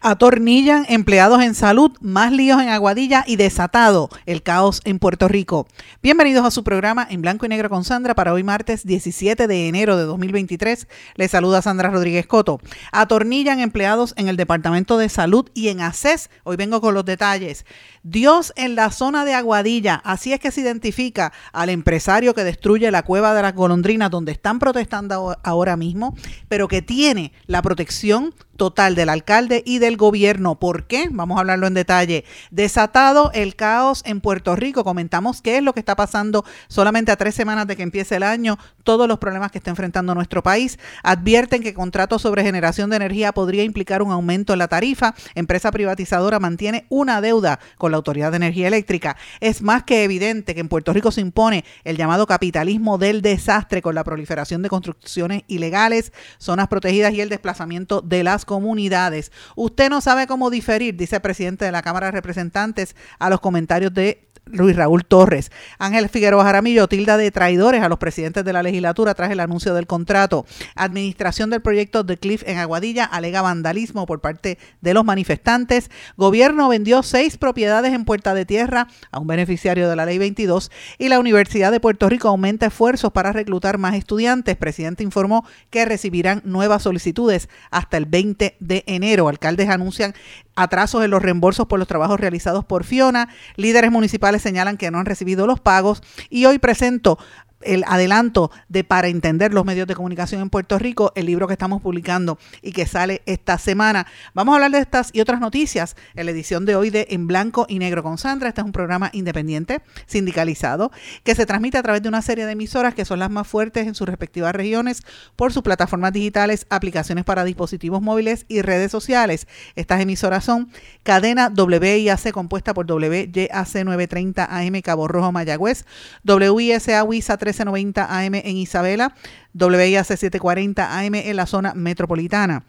Atornillan empleados en salud, más líos en Aguadilla y desatado el caos en Puerto Rico. Bienvenidos a su programa en blanco y negro con Sandra para hoy martes 17 de enero de 2023. Les saluda Sandra Rodríguez Coto. Atornillan empleados en el Departamento de Salud y en ACES. Hoy vengo con los detalles. Dios en la zona de Aguadilla. Así es que se identifica al empresario que destruye la cueva de las golondrinas donde están protestando ahora mismo, pero que tiene la protección total del alcalde y del gobierno. ¿Por qué? Vamos a hablarlo en detalle. Desatado el caos en Puerto Rico. Comentamos qué es lo que está pasando solamente a tres semanas de que empiece el año, todos los problemas que está enfrentando nuestro país. Advierten que contratos sobre generación de energía podría implicar un aumento en la tarifa. Empresa privatizadora mantiene una deuda con la Autoridad de Energía Eléctrica. Es más que evidente que en Puerto Rico se impone el llamado capitalismo del desastre con la proliferación de construcciones ilegales, zonas protegidas y el desplazamiento de las comunidades. Usted no sabe cómo diferir, dice el presidente de la Cámara de Representantes, a los comentarios de Luis Raúl Torres. Ángel Figueroa Jaramillo tilda de traidores a los presidentes de la legislatura tras el anuncio del contrato. Administración del proyecto de Cliff en Aguadilla alega vandalismo por parte de los manifestantes. Gobierno vendió seis propiedades en Puerta de Tierra a un beneficiario de la Ley 22 y la Universidad de Puerto Rico aumenta esfuerzos para reclutar más estudiantes. Presidente informó que recibirán nuevas solicitudes hasta el 20 de enero. Alcaldes anuncian atrasos en los reembolsos por los trabajos realizados por Fiona. Líderes municipales señalan que no han recibido los pagos. Y hoy presento el adelanto de Para Entender los Medios de Comunicación en Puerto Rico, el libro que estamos publicando y que sale esta semana. Vamos a hablar de estas y otras noticias en la edición de hoy de En Blanco y Negro con Sandra. Este es un programa independiente, sindicalizado, que se transmite a través de una serie de emisoras que son las más fuertes en sus respectivas regiones por sus plataformas digitales, aplicaciones para dispositivos móviles y redes sociales. Estas emisoras son Cadena WIAC compuesta por WYAC 930 AM Cabo Rojo Mayagüez, WISA WISA 1390 AM en Isabela, WIAC 740 AM en la zona metropolitana.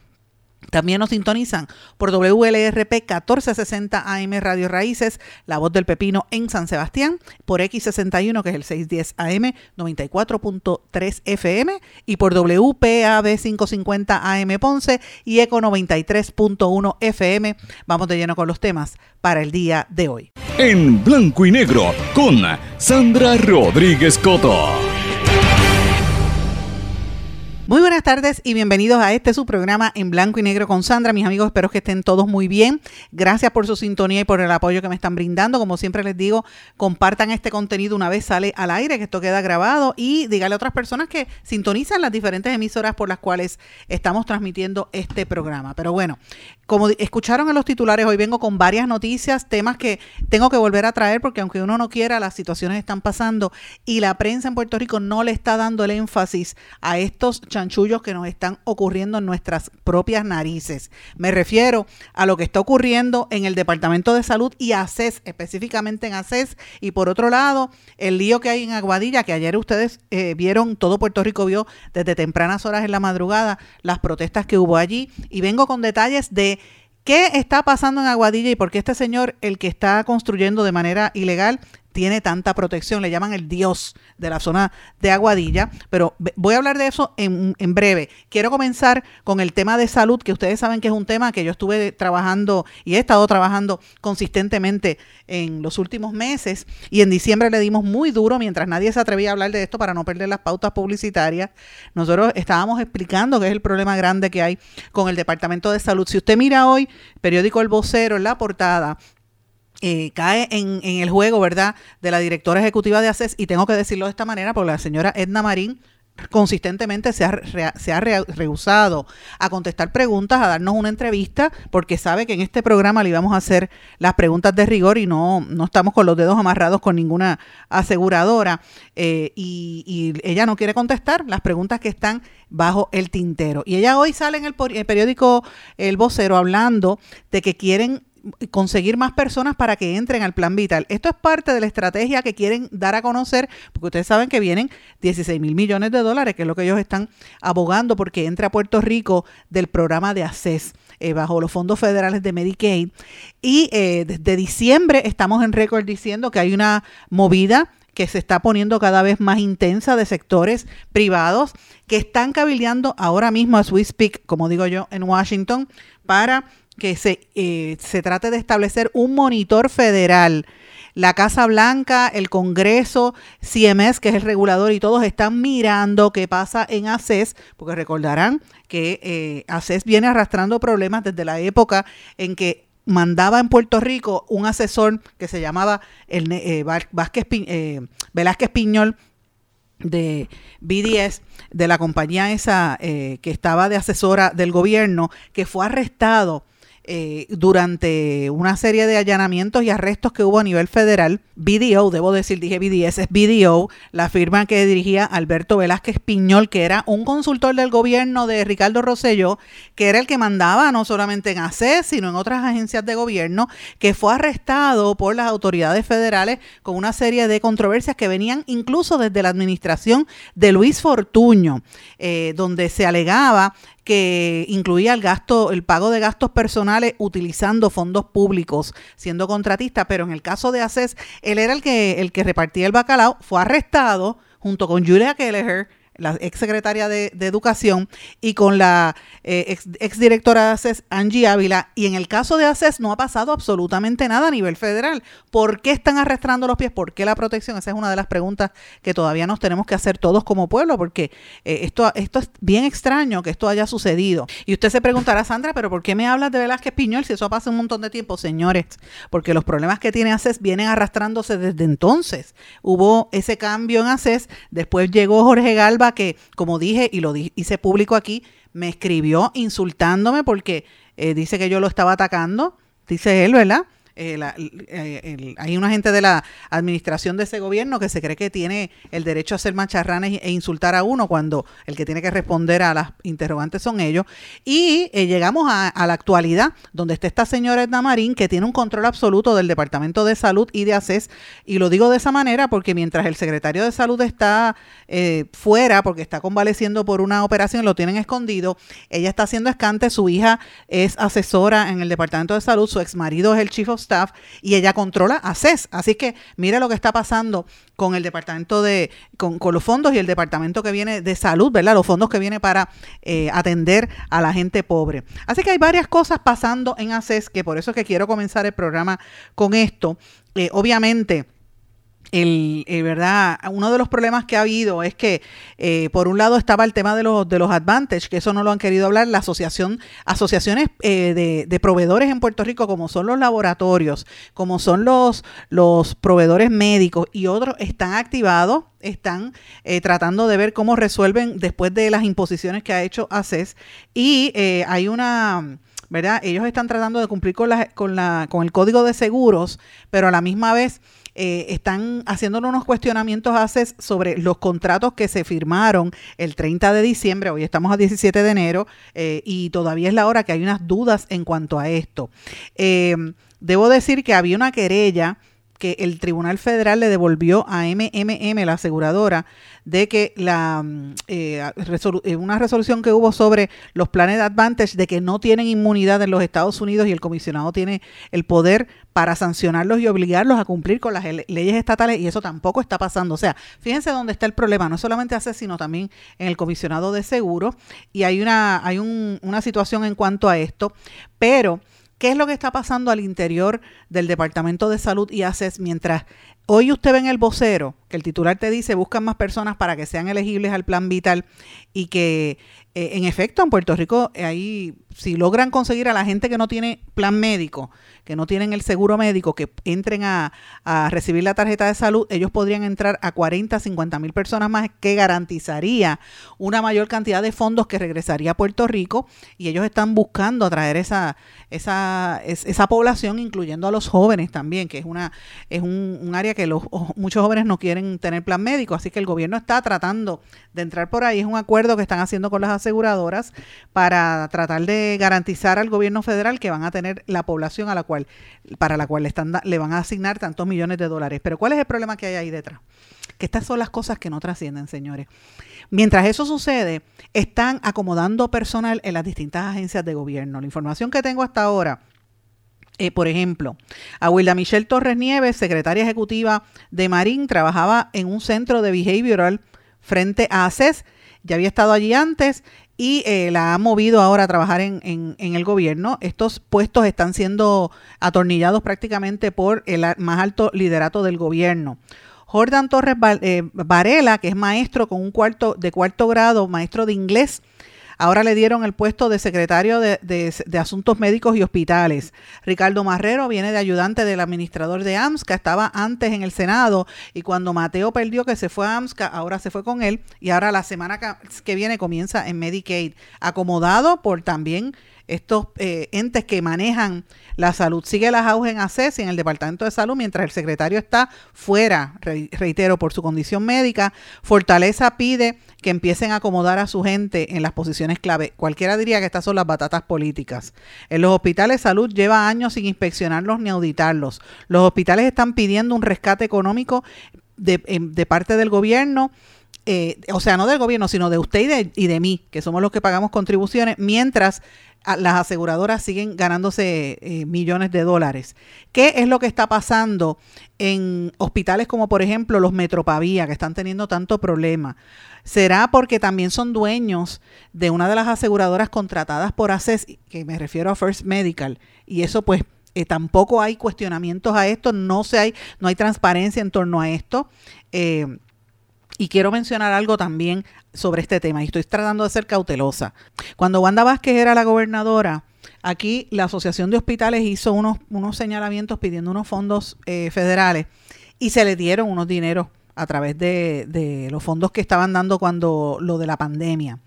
También nos sintonizan por WLRP 1460 AM Radio Raíces, La Voz del Pepino en San Sebastián, por X61 que es el 610 AM 94.3 FM y por WPAB 550 AM Ponce y ECO 93.1 FM. Vamos de lleno con los temas para el día de hoy. En blanco y negro con Sandra Rodríguez Coto. Muy buenas tardes y bienvenidos a este su programa en blanco y negro con Sandra. Mis amigos, espero que estén todos muy bien. Gracias por su sintonía y por el apoyo que me están brindando. Como siempre les digo, compartan este contenido una vez sale al aire, que esto queda grabado y dígale a otras personas que sintonizan las diferentes emisoras por las cuales estamos transmitiendo este programa. Pero bueno, como escucharon en los titulares, hoy vengo con varias noticias, temas que tengo que volver a traer porque aunque uno no quiera, las situaciones están pasando y la prensa en Puerto Rico no le está dando el énfasis a estos que nos están ocurriendo en nuestras propias narices. Me refiero a lo que está ocurriendo en el Departamento de Salud y ACES, específicamente en ACES. Y por otro lado, el lío que hay en Aguadilla, que ayer ustedes eh, vieron, todo Puerto Rico vio desde tempranas horas en la madrugada las protestas que hubo allí. Y vengo con detalles de ¿Qué está pasando en Aguadilla y por qué este señor, el que está construyendo de manera ilegal, tiene tanta protección, le llaman el dios de la zona de Aguadilla, pero voy a hablar de eso en, en, breve. Quiero comenzar con el tema de salud, que ustedes saben que es un tema que yo estuve trabajando y he estado trabajando consistentemente en los últimos meses y en diciembre le dimos muy duro mientras nadie se atrevía a hablar de esto para no perder las pautas publicitarias. Nosotros estábamos explicando que es el problema grande que hay con el Departamento de Salud. Si usted mira hoy, periódico El Vocero en la portada, eh, cae en, el juego, ¿verdad?, de la directora ejecutiva de ACES, y tengo que decirlo de esta manera, porque la señora Edna Marín consistentemente se ha, se ha rehusado a contestar preguntas, a darnos una entrevista, porque sabe que en este programa le íbamos a hacer las preguntas de rigor y no, no estamos con los dedos amarrados con ninguna aseguradora. Eh, y, y, ella no quiere contestar las preguntas que están bajo el tintero. Y ella hoy sale en el, el periódico El Vocero hablando de que quieren conseguir más personas para que entren al plan vital. Esto es parte de la estrategia que quieren dar a conocer, porque ustedes saben que vienen 16 mil millones de dólares, que es lo que ellos están abogando porque entre a Puerto Rico del programa de ACES. Eh, bajo los fondos federales de Medicaid. Y eh, desde diciembre estamos en récord diciendo que hay una movida que se está poniendo cada vez más intensa de sectores privados que están cabildeando ahora mismo a Swiss Peak, como digo yo, en Washington, para que se, eh, se trate de establecer un monitor federal. La Casa Blanca, el Congreso, CMS, que es el regulador, y todos están mirando qué pasa en ACES, porque recordarán que eh, ACES viene arrastrando problemas desde la época en que mandaba en Puerto Rico un asesor que se llamaba el, eh, Vázquez, eh, Velázquez Piñol de BDS, de la compañía esa que estaba de asesora del gobierno, que fue arrestado eh, durante una serie de allanamientos y arrestos que hubo a nivel federal, BDO, debo decir, dije BDS, es BDO, la firma que dirigía Alberto Velázquez Piñol, que era un consultor del gobierno de Ricardo Rosselló, que era el que mandaba no solamente en ACES, sino en otras agencias de gobierno, que fue arrestado por las autoridades federales con una serie de controversias que venían incluso desde la administración de Luis Fortuño, eh, donde se alegaba que incluía el gasto, el pago de gastos personales utilizando fondos públicos, siendo contratista, pero en el caso de ACES, él era el que, el que repartía el bacalao, fue arrestado junto con Julia Kelleher, la ex secretaria de, Educación, y con la eh, ex, directora de ACES, Angie Ávila. Y en el caso de ACES no ha pasado absolutamente nada a nivel federal. ¿Por qué están arrastrando los pies? ¿Por qué la protección? Esa es una de las preguntas que todavía nos tenemos que hacer todos como pueblo, porque eh, esto, esto es bien extraño que esto haya sucedido. Y usted se preguntará, Sandra, ¿pero por qué me hablas de Velázquez Piñol si eso pasa un montón de tiempo? Señores, porque los problemas que tiene ACES vienen arrastrándose desde entonces. Hubo ese cambio en ACES, después llegó Jorge Galva que, como dije y lo hice público aquí, me escribió insultándome porque eh, dice que yo lo estaba atacando, dice él, ¿verdad? Eh, eh, hay una gente de la administración de ese gobierno que se cree que tiene el derecho a hacer macharranes e insultar a uno cuando el que tiene que responder a las interrogantes son ellos. Y eh, llegamos a, la actualidad, donde está esta señora Edna Marín, que tiene un control absoluto del Departamento de Salud y de ACES. Y lo digo de esa manera porque mientras el secretario de Salud está fuera, porque está convaleciendo por una operación, lo tienen escondido, ella está haciendo escante, su hija es asesora en el Departamento de Salud, su ex marido es el chief of staff y ella controla a CES. Así que mire lo que está pasando con el departamento de, con, los fondos y el departamento que viene de salud, ¿verdad? Los fondos que viene para eh, atender a la gente pobre. Así que hay varias cosas pasando en ACES, que por eso es que quiero comenzar el programa con esto. Eh, obviamente, el, eh, ¿verdad? Uno de los problemas que ha habido es que, eh, por un lado, estaba el tema de los, de los advantage, que eso no lo han querido hablar, la asociación, asociaciones eh, de, de, proveedores en Puerto Rico, como son los laboratorios, como son los, los proveedores médicos y otros, están activados, están tratando de ver cómo resuelven después de las imposiciones que ha hecho ACES. Y hay una... ¿verdad? Ellos están tratando de cumplir con, la, con, la, con el código de seguros, pero a la misma vez eh, están haciéndole unos cuestionamientos haces sobre los contratos que se firmaron el 30 de diciembre, hoy estamos a 17 de enero, eh, y todavía es la hora que hay unas dudas en cuanto a esto. Eh, debo decir que había una querella que el Tribunal Federal le devolvió a MMM, la aseguradora, de que la mm, eh, eh, una resolución que hubo sobre los planes de Advantage de que no tienen inmunidad en los Estados Unidos y el comisionado tiene el poder para sancionarlos y obligarlos a cumplir con las leyes estatales y eso tampoco está pasando. O sea, fíjense dónde está el problema, no solamente hace, sino también en el comisionado de seguro y hay una, hay un, una situación en cuanto a esto, pero ¿Qué es lo que está pasando al interior del Departamento de Salud y ACES mientras hoy usted ve en el vocero que el titular te dice buscan más personas para que sean elegibles al plan vital y que eh, en efecto en Puerto Rico ahí si logran conseguir a la gente que no tiene plan médico, que no tienen el seguro médico, que entren a, recibir la tarjeta de salud, ellos podrían entrar a 40, 50 mil personas más, que garantizaría una mayor cantidad de fondos que regresaría a Puerto Rico. Y ellos están buscando atraer esa, esa, esa población, incluyendo a los jóvenes también, que es una es un, área que los, muchos jóvenes no quieren tener plan médico, así que el gobierno está tratando de entrar por ahí, es un acuerdo que están haciendo con las aseguradoras para tratar de garantizar al gobierno federal que van a tener la población a la cual para la cual le, le van a asignar tantos millones de dólares. Pero ¿cuál es el problema que hay ahí detrás? Que estas son las cosas que no trascienden, señores. Mientras eso sucede, están acomodando personal en las distintas agencias de gobierno. La información que tengo hasta ahora eh, por ejemplo, a Wilda Michelle Torres Nieves, secretaria ejecutiva de Marín, trabajaba en un centro de behavioral frente a ACES. Ya había estado allí antes y eh, la ha movido ahora a trabajar en, en, el gobierno. Estos puestos están siendo atornillados prácticamente por el más alto liderato del gobierno. Jordan Torres eh, Varela, que es maestro con un cuarto de cuarto grado, maestro de inglés, Ahora le dieron el puesto de secretario de, Asuntos Médicos y Hospitales. Ricardo Marrero viene de ayudante del administrador de AMSCA, estaba antes en el Senado y cuando Mateo perdió que se fue a AMSCA, ahora se fue con él y ahora la semana que viene comienza en Medicaid, acomodado por también estos eh, entes que manejan la salud. Sigue las auge en ACES y en el Departamento de Salud, mientras el secretario está fuera, reitero, por su condición médica. Fortaleza pide que empiecen a acomodar a su gente en las posiciones clave. Cualquiera diría que estas son las batatas políticas. En los hospitales salud lleva años sin inspeccionarlos ni auditarlos. Los hospitales están pidiendo un rescate económico de, de parte del gobierno eh, o sea, no del gobierno, sino de usted y de, y de, mí, que somos los que pagamos contribuciones, mientras las aseguradoras siguen ganándose eh, millones de dólares. ¿Qué es lo que está pasando en hospitales como por ejemplo los Metropavía, que están teniendo tanto problema? ¿Será porque también son dueños de una de las aseguradoras contratadas por ACES, que me refiero a First Medical? Y eso pues eh, tampoco hay cuestionamientos a esto, no, se hay, no hay transparencia en torno a esto. Y quiero mencionar algo también sobre este tema, y estoy tratando de ser cautelosa. Cuando Wanda Vázquez era la gobernadora, aquí la Asociación de Hospitales hizo unos, unos señalamientos pidiendo unos fondos eh, federales y se le dieron unos dineros a través de, de los fondos que estaban dando cuando lo de la pandemia.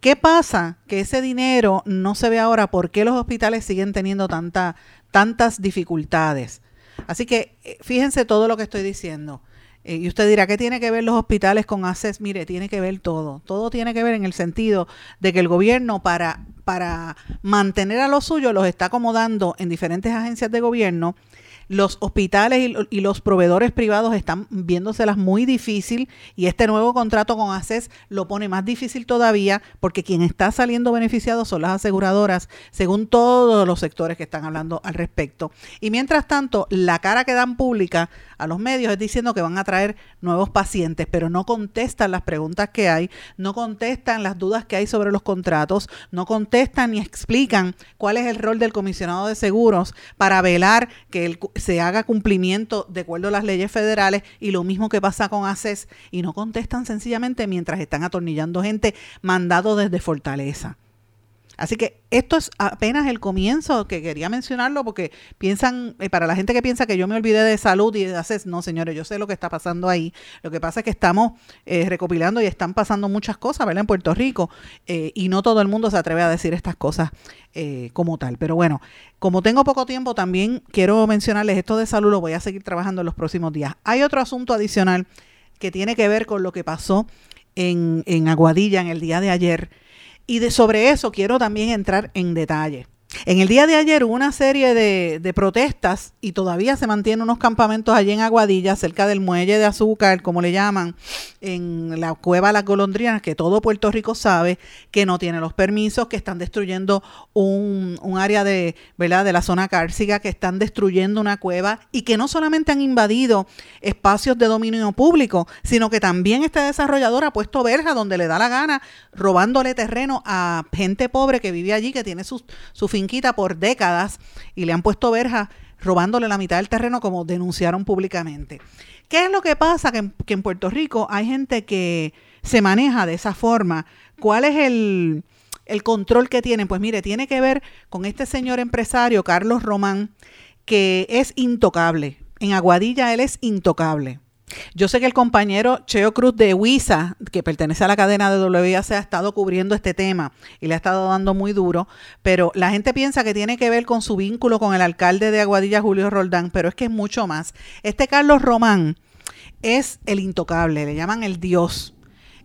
¿Qué pasa? Que ese dinero no se ve ahora. ¿Por qué los hospitales siguen teniendo tanta, tantas dificultades? Así que eh, fíjense todo lo que estoy diciendo. Eh, y usted dirá, ¿qué tiene que ver los hospitales con ACES? Mire, tiene que ver todo. Todo tiene que ver en el sentido de que el gobierno para, para mantener a los suyos los está acomodando en diferentes agencias de gobierno los hospitales y, los proveedores privados están viéndoselas muy difícil y este nuevo contrato con ACES lo pone más difícil todavía porque quien está saliendo beneficiado son las aseguradoras, según todos los sectores que están hablando al respecto. Y mientras tanto, la cara que dan pública a los medios es diciendo que van a traer nuevos pacientes, pero no contestan las preguntas que hay, no contestan las dudas que hay sobre los contratos, no contestan ni explican cuál es el rol del comisionado de seguros para velar que el se haga cumplimiento de acuerdo a las leyes federales y lo mismo que pasa con ACES y no contestan sencillamente mientras están atornillando gente mandado desde Fortaleza. Así que esto es apenas el comienzo, que quería mencionarlo porque piensan, eh, para la gente que piensa que yo me olvidé de salud y de no señores, yo sé lo que está pasando ahí. Lo que pasa es que estamos eh, recopilando y están pasando muchas cosas, ¿verdad? En Puerto Rico eh, y no todo el mundo se atreve a decir estas cosas como tal. Pero bueno, como tengo poco tiempo, también quiero mencionarles esto de salud, lo voy a seguir trabajando en los próximos días. Hay otro asunto adicional que tiene que ver con lo que pasó en, en Aguadilla en el día de ayer y de sobre eso quiero también entrar en detalle. En el día de ayer hubo una serie de, protestas y todavía se mantienen unos campamentos allí en Aguadilla, cerca del muelle de azúcar, como le llaman, en la cueva Las Golondrinas, que todo Puerto Rico sabe que no tiene los permisos, que están destruyendo un, área de, ¿verdad? de la zona cárcica, que están destruyendo una cueva y que no solamente han invadido espacios de dominio público, sino que también este desarrollador ha puesto verja donde le da la gana, robándole terreno a gente pobre que vive allí, que tiene su, su finquita por décadas y le han puesto verja robándole la mitad del terreno como denunciaron públicamente. ¿Qué es lo que pasa? Que en, Puerto Rico hay gente que se maneja de esa forma. ¿Cuál es el, el control que tienen? Pues mire, tiene que ver con este señor empresario, Carlos Román, que es intocable. En Aguadilla él es intocable. Yo sé que el compañero Cheo Cruz de Huiza, que pertenece a la cadena de WIAC, ha estado cubriendo este tema y le ha estado dando muy duro, pero la gente piensa que tiene que ver con su vínculo con el alcalde de Aguadilla, Julio Roldán, pero es que es mucho más. Este Carlos Román es el intocable, le llaman el dios.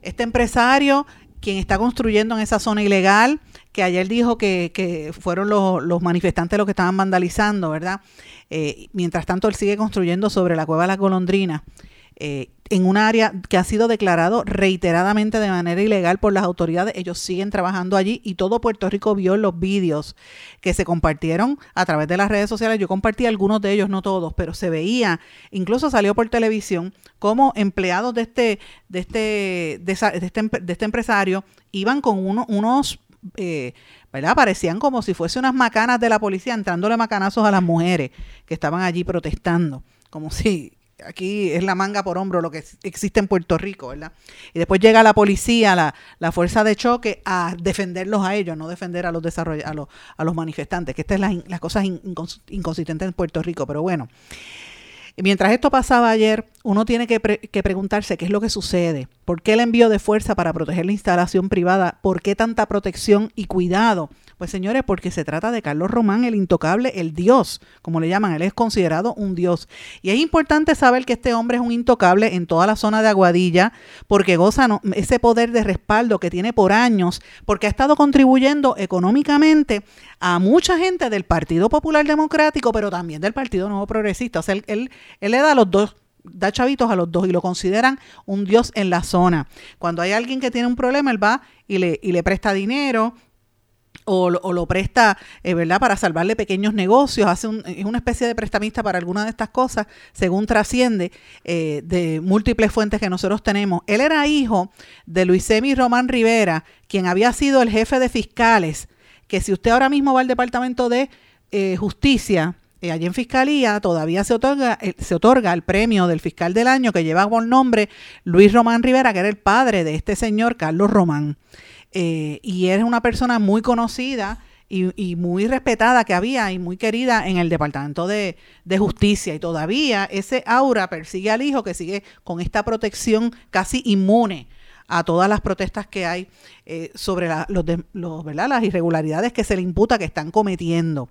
Este empresario, quien está construyendo en esa zona ilegal, que ayer dijo que, fueron los, manifestantes los que estaban vandalizando, ¿verdad? Eh, mientras tanto, él sigue construyendo sobre la cueva de la golondrina. Eh, en un área que ha sido declarado reiteradamente de manera ilegal por las autoridades. Ellos siguen trabajando allí y todo Puerto Rico vio los vídeos que se compartieron a través de las redes sociales. Yo compartí algunos de ellos, no todos, pero se veía, incluso salió por televisión, como empleados de este, de este, de, este, de este empresario iban con unos eh, ¿verdad? Parecían como si fuese unas macanas de la policía entrándole macanazos a las mujeres que estaban allí protestando, como si aquí es la manga por hombro lo que existe en Puerto Rico, ¿verdad? Y después llega la policía, la, la fuerza de choque, a defenderlos a ellos, no defender a los a a los manifestantes, que esta es la, las cosas inconsistentes en Puerto Rico, pero bueno. Mientras esto pasaba ayer, uno tiene que, preguntarse qué es lo que sucede, por qué el envío de fuerza para proteger la instalación privada, por qué tanta protección y cuidado pues señores, porque se trata de Carlos Román, el intocable, el dios, como le llaman, él es considerado un dios. Y es importante saber que este hombre es un intocable en toda la zona de Aguadilla, porque goza ese poder de respaldo que tiene por años, porque ha estado contribuyendo económicamente a mucha gente del Partido Popular Democrático, pero también del Partido Nuevo Progresista. O sea, él, él, él le da los dos da chavitos a los dos y lo consideran un dios en la zona. Cuando hay alguien que tiene un problema, él va y le, y le presta dinero, o, lo presta, eh, ¿verdad?, para salvarle pequeños negocios, hace es una especie de prestamista para alguna de estas cosas, según trasciende eh, de múltiples fuentes que nosotros tenemos. Él era hijo de Luis Semi Román Rivera, quien había sido el jefe de fiscales, que si usted ahora mismo va al Departamento de eh, Justicia, allí en Fiscalía todavía se otorga, se otorga el premio del fiscal del año que lleva por nombre Luis Román Rivera, que era el padre de este señor Carlos Román. Eh, y es una persona muy conocida y, muy respetada que había y muy querida en el Departamento de, Justicia. Y todavía ese aura persigue al hijo que sigue con esta protección casi inmune a todas las protestas que hay eh, sobre las irregularidades que se le imputa que están cometiendo.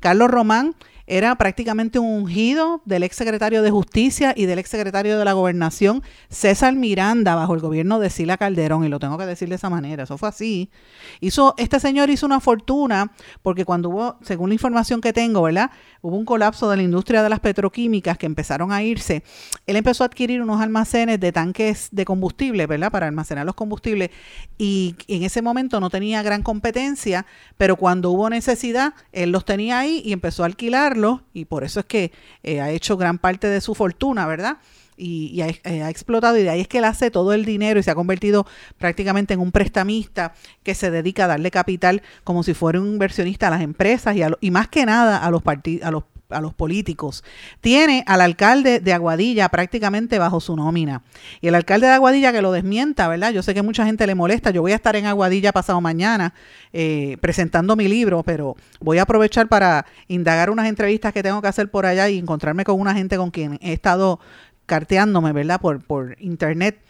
Carlos Román era prácticamente un ungido del ex secretario de Justicia y del ex secretario de la Gobernación, César Miranda, bajo el gobierno de Sila Calderón, y lo tengo que decir de esa manera, eso fue así. Hizo, este señor hizo una fortuna porque cuando hubo, según la información que tengo, ¿verdad? Hubo un colapso de la industria de las petroquímicas que empezaron a irse. Él empezó a adquirir unos almacenes de tanques de combustible, ¿verdad? Para almacenar los combustibles y en ese momento no tenía gran competencia, pero cuando hubo necesidad, él los tenía ahí y empezó a alquilar y por eso es que eh, ha hecho gran parte de su fortuna, ¿verdad? Y, eh, ha, explotado y de ahí es que él hace todo el dinero y se ha convertido prácticamente en un prestamista que se dedica a darle capital como si fuera un inversionista a las empresas y, y más que nada a los, a los a los políticos. Tiene al alcalde de Aguadilla prácticamente bajo su nómina. Y el alcalde de Aguadilla que lo desmienta, ¿verdad? Yo sé que mucha gente le molesta. Yo voy a estar en Aguadilla pasado mañana eh, presentando mi libro, pero voy a aprovechar para indagar unas entrevistas que tengo que hacer por allá y encontrarme con una gente con quien he estado carteándome, ¿verdad? Por, por internet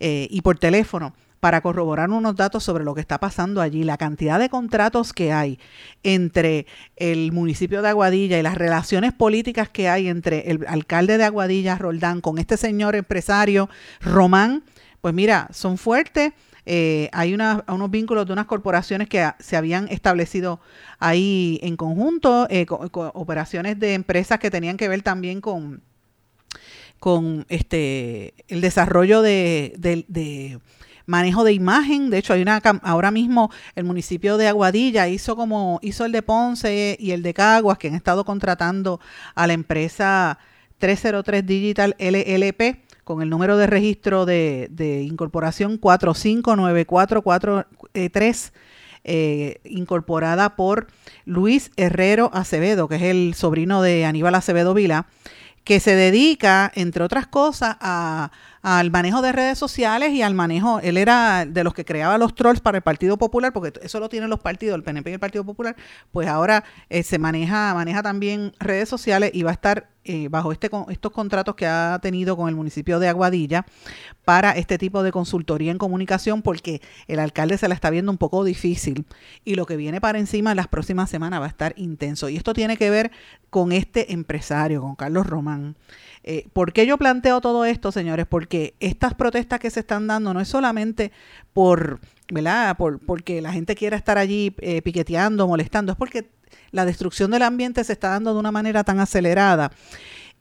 eh, y por teléfono para corroborar unos datos sobre lo que está pasando allí, la cantidad de contratos que hay entre el municipio de Aguadilla y las relaciones políticas que hay entre el alcalde de Aguadilla, Roldán, con este señor empresario, Román, pues mira, son fuertes. Eh, hay unos vínculos de unas corporaciones que se habían establecido ahí en conjunto, eh, operaciones de empresas que tenían que ver también con, con este el desarrollo de manejo de imagen. De hecho, hay una ahora mismo el municipio de Aguadilla hizo como hizo el de Ponce y el de Caguas que han estado contratando a la empresa 303 Digital LLP con el número de registro de, de incorporación 4594443 eh, incorporada por Luis Herrero Acevedo, que es el sobrino de Aníbal Acevedo Vila, que se dedica, entre otras cosas, a al manejo de redes sociales y al manejo, él era de los que creaba los trolls para el Partido Popular, porque eso lo tienen los partidos, el PNP y el Partido Popular, pues ahora eh, se maneja, maneja también redes sociales y va a estar eh, bajo este, estos contratos que ha tenido con el municipio de Aguadilla para este tipo de consultoría en comunicación, porque el alcalde se la está viendo un poco difícil y lo que viene para encima en las próximas semanas va a estar intenso. Y esto tiene que ver con este empresario, con Carlos Román. Eh, ¿Por qué yo planteo todo esto, señores? Porque estas protestas que se están dando no es solamente por, ¿verdad? Por, porque la gente quiera estar allí eh, piqueteando, molestando, es porque la destrucción del ambiente se está dando de una manera tan acelerada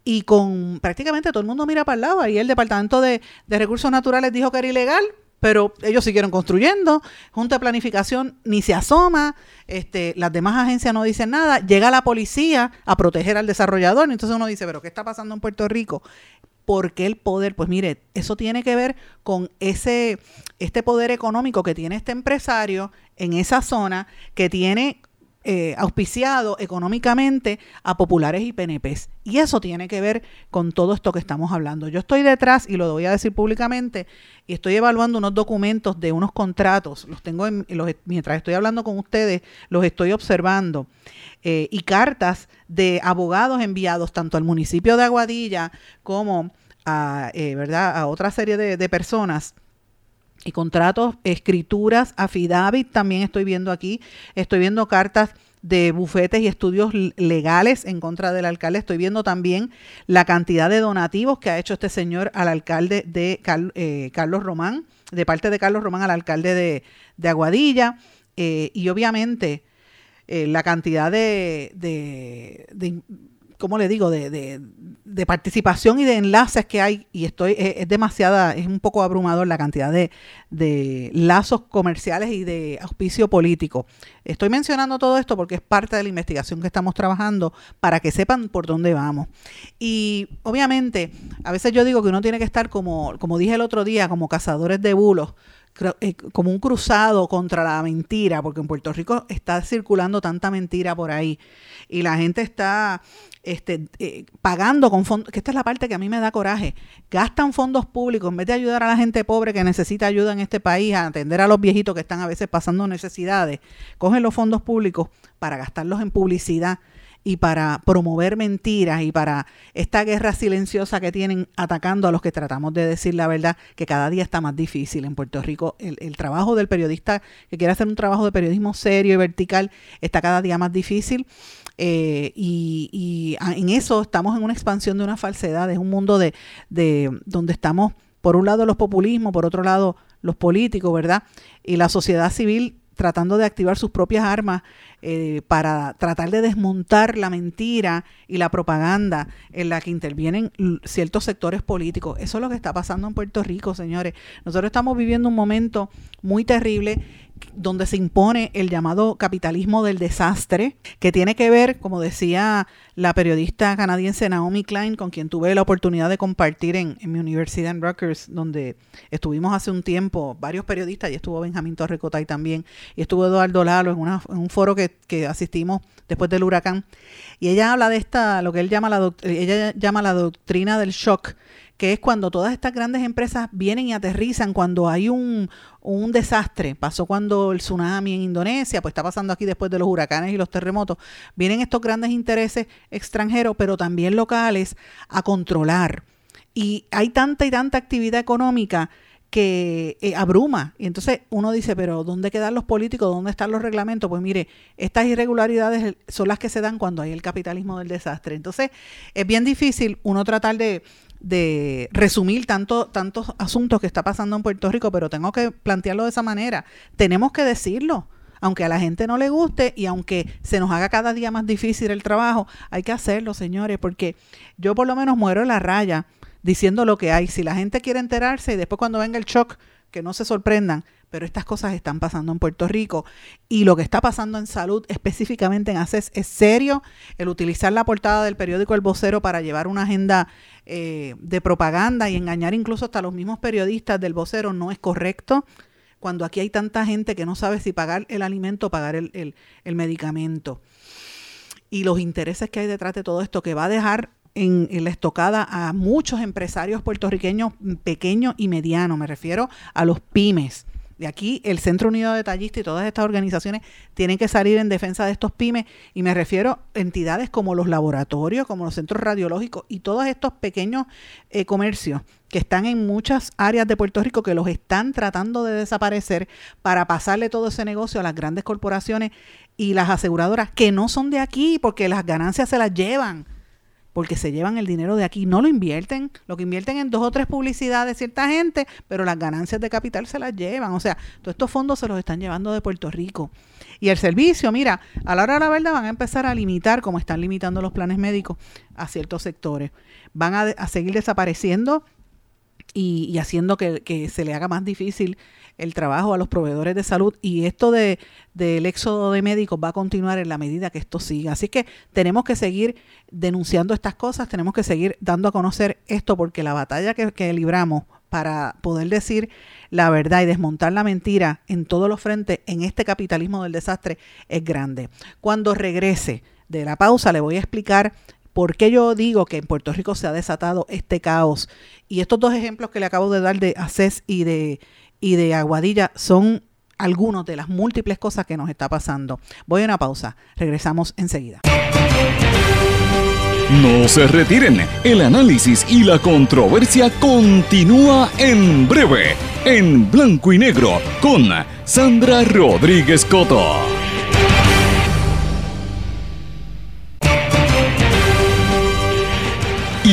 y con prácticamente todo el mundo mira para el lado. Ahí el Departamento de, de Recursos Naturales dijo que era ilegal, pero ellos siguieron construyendo, Junta de Planificación ni se asoma, este, las demás agencias no dicen nada, llega la policía a proteger al desarrollador, entonces uno dice, pero ¿qué está pasando en Puerto Rico? ¿Por qué el poder? Pues mire, eso tiene que ver con ese, este poder económico que tiene este empresario en esa zona, que tiene eh, auspiciado económicamente a populares y PNPs. Y eso tiene que ver con todo esto que estamos hablando. Yo estoy detrás, y lo voy a decir públicamente, y estoy evaluando unos documentos de unos contratos. Los tengo en, los, mientras estoy hablando con ustedes, los estoy observando. Eh, y cartas de abogados enviados tanto al municipio de Aguadilla como a, eh, ¿verdad? a otra serie de, de personas y contratos, escrituras, affidavit, también estoy viendo aquí, estoy viendo cartas de bufetes y estudios legales en contra del alcalde. Estoy viendo también la cantidad de donativos que ha hecho este señor al alcalde de eh, Carlos Román, de parte de Carlos Román al alcalde de, Aguadilla. Eh, y obviamente eh, la cantidad de, de, de ¿cómo le digo?, de, de, de, participación y de enlaces que hay, y estoy, es, demasiada, es un poco abrumador la cantidad de, de lazos comerciales y de auspicio político. Estoy mencionando todo esto porque es parte de la investigación que estamos trabajando para que sepan por dónde vamos. Y obviamente, a veces yo digo que uno tiene que estar como, como dije el otro día, como cazadores de bulos, como un cruzado contra la mentira, porque en Puerto Rico está circulando tanta mentira por ahí. Y la gente está este, eh, pagando con fondos, que esta es la parte que a mí me da coraje, gastan fondos públicos en vez de ayudar a la gente pobre que necesita ayuda en este país, a atender a los viejitos que están a veces pasando necesidades, cogen los fondos públicos para gastarlos en publicidad y para promover mentiras y para esta guerra silenciosa que tienen atacando a los que tratamos de decir la verdad, que cada día está más difícil en Puerto Rico. El, trabajo del periodista que quiere hacer un trabajo de periodismo serio y vertical está cada día más difícil. Eh, y, en eso estamos en una expansión de una falsedad, es un mundo de donde estamos, por un lado los populismos, por otro lado los políticos, ¿verdad? Y la sociedad civil tratando de activar sus propias armas eh, para tratar de desmontar la mentira y la propaganda en la que intervienen ciertos sectores políticos. Eso es lo que está pasando en Puerto Rico, señores. Nosotros estamos viviendo un momento muy terrible donde se impone el llamado capitalismo del desastre, que tiene que ver, como decía la periodista canadiense Naomi Klein, con quien tuve la oportunidad de compartir en, mi universidad en Rutgers, donde estuvimos hace un tiempo varios periodistas, y estuvo Benjamín Torrecotay también, y estuvo Eduardo Lalo en, en un foro que, que, asistimos después del huracán, y ella habla de esta, lo que él llama la, ella llama la doctrina del shock, que es cuando todas estas grandes empresas vienen y aterrizan cuando hay un, un desastre. Pasó cuando el tsunami en Indonesia, pues está pasando aquí después de los huracanes y los terremotos. Vienen estos grandes intereses extranjeros, pero también locales, a controlar. Y hay tanta y tanta actividad económica que eh, abruma. Y entonces uno dice, pero ¿dónde quedan los políticos? ¿Dónde están los reglamentos? Pues mire, estas irregularidades son las que se dan cuando hay el capitalismo del desastre. Entonces es bien difícil uno tratar de de resumir tanto, tantos asuntos que está pasando en Puerto Rico, pero tengo que plantearlo de esa manera. Tenemos que decirlo. Aunque a la gente no le guste y aunque se nos haga cada día más difícil el trabajo, hay que hacerlo, señores, porque yo por lo menos muero en la raya diciendo lo que hay. Si la gente quiere enterarse y después cuando venga el shock, que no se sorprendan, pero estas cosas están pasando en Puerto Rico y lo que está pasando en salud, específicamente en ACES, es serio. El utilizar la portada del periódico El Vocero para llevar una agenda eh, de propaganda y engañar incluso hasta los mismos periodistas del Vocero no es correcto cuando aquí hay tanta gente que no sabe si pagar el alimento o pagar el, medicamento. Y los intereses que hay detrás de todo esto, que va a dejar en, en, la estocada a muchos empresarios puertorriqueños pequeños y medianos, me refiero a los pymes. De aquí el Centro Unido de Detallistas y todas estas organizaciones tienen que salir en defensa de estos pymes y me refiero a entidades como los laboratorios, como los centros radiológicos y todos estos pequeños eh, comercios que están en muchas áreas de Puerto Rico que los están tratando de desaparecer para pasarle todo ese negocio a las grandes corporaciones y las aseguradoras que no son de aquí porque las ganancias se las llevan porque se llevan el dinero de aquí, no lo invierten, lo que invierten en dos o tres publicidades de cierta gente, pero las ganancias de capital se las llevan, o sea, todos estos fondos se los están llevando de Puerto Rico. Y el servicio, mira, a la hora de la verdad van a empezar a limitar, como están limitando los planes médicos, a ciertos sectores. Van a, seguir desapareciendo y, haciendo que, que, se le haga más difícil el trabajo a los proveedores de salud y esto de del éxodo de médicos va a continuar en la medida que esto siga. Así que tenemos que seguir denunciando estas cosas, tenemos que seguir dando a conocer esto porque la batalla que, que libramos para poder decir la verdad y desmontar la mentira en todos los frentes en este capitalismo del desastre es grande. Cuando regrese de la pausa le voy a explicar por qué yo digo que en Puerto Rico se ha desatado este caos. Y estos dos ejemplos que le acabo de dar de ACES y de, y de Aguadilla son algunas de las múltiples cosas que nos está pasando. Voy a una pausa, regresamos enseguida. No se retiren, el análisis y la controversia continúa en breve, en blanco y negro, con Sandra Rodríguez Coto.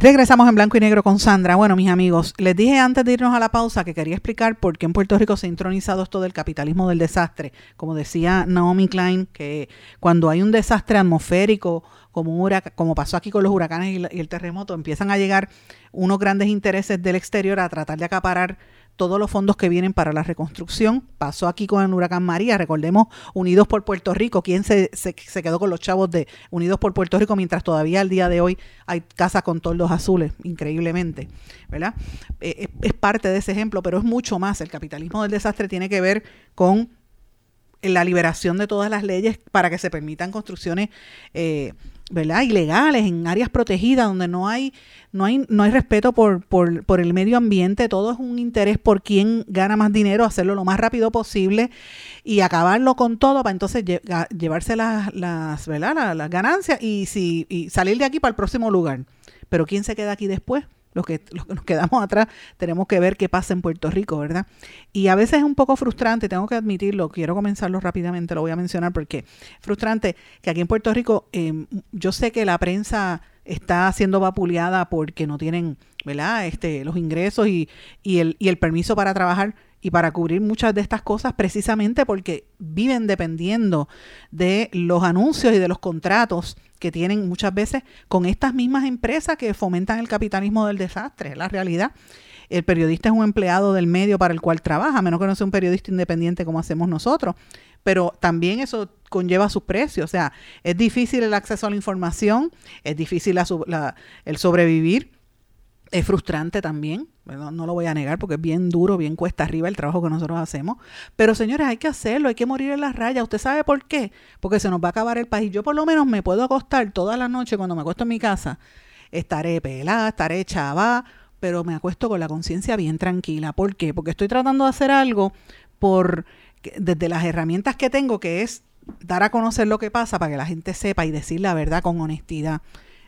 Regresamos en blanco y negro con Sandra. Bueno, mis amigos, les dije antes de irnos a la pausa que quería explicar por qué en Puerto Rico se ha intronizado esto del capitalismo del desastre. Como decía Naomi Klein, que cuando hay un desastre atmosférico como, como pasó aquí con los huracanes y, el terremoto, empiezan a llegar unos grandes intereses del exterior a tratar de acaparar todos los fondos que vienen para la reconstrucción. Pasó aquí con el huracán María, recordemos Unidos por Puerto Rico, ¿quién se, quedó con los chavos de Unidos por Puerto Rico mientras todavía al día de hoy hay casas con toldos azules, increíblemente, ¿verdad? Eh, es parte de ese ejemplo, pero es mucho más. El capitalismo del desastre tiene que ver con la liberación de todas las leyes para que se permitan construcciones eh, ¿verdad? ilegales en áreas protegidas donde no hay no hay no hay respeto por, por, por, el medio ambiente todo es un interés por quién gana más dinero hacerlo lo más rápido posible y acabarlo con todo para entonces llevarse las las, ¿verdad? las, ganancias y si y salir de aquí para el próximo lugar pero quién se queda aquí después los que, los que nos quedamos atrás, tenemos que ver qué pasa en Puerto Rico, ¿verdad? Y a veces es un poco frustrante, tengo que admitirlo, quiero comenzarlo rápidamente, lo voy a mencionar porque es frustrante que aquí en Puerto Rico, em, yo sé que la prensa está siendo vapuleada porque no tienen, ¿verdad? Este, los ingresos y, el permiso para trabajar y para cubrir muchas de estas cosas precisamente porque viven dependiendo de los anuncios y de los contratos que tienen muchas veces con estas mismas empresas que fomentan el capitalismo del desastre, la realidad. El periodista es un empleado del medio para el cual trabaja, a menos que no sea un periodista independiente como hacemos nosotros. Pero también eso conlleva sus precios. O sea, es difícil el acceso a la información, es difícil el sobrevivir es frustrante también, no lo voy a negar porque es bien duro, bien cuesta arriba el trabajo que nosotros hacemos. Pero señores, hay que hacerlo, hay que morir en las rayas. ¿Usted sabe por qué? Porque se nos va a acabar el país. Yo por lo menos me puedo acostar toda la noche cuando me acuesto en mi casa. Estaré pelada, estaré chava, pero me acuesto con la conciencia bien tranquila. ¿Por qué? Porque estoy tratando de hacer algo por desde las herramientas que tengo, que es dar a conocer lo que pasa para que la gente sepa y decir la verdad con honestidad.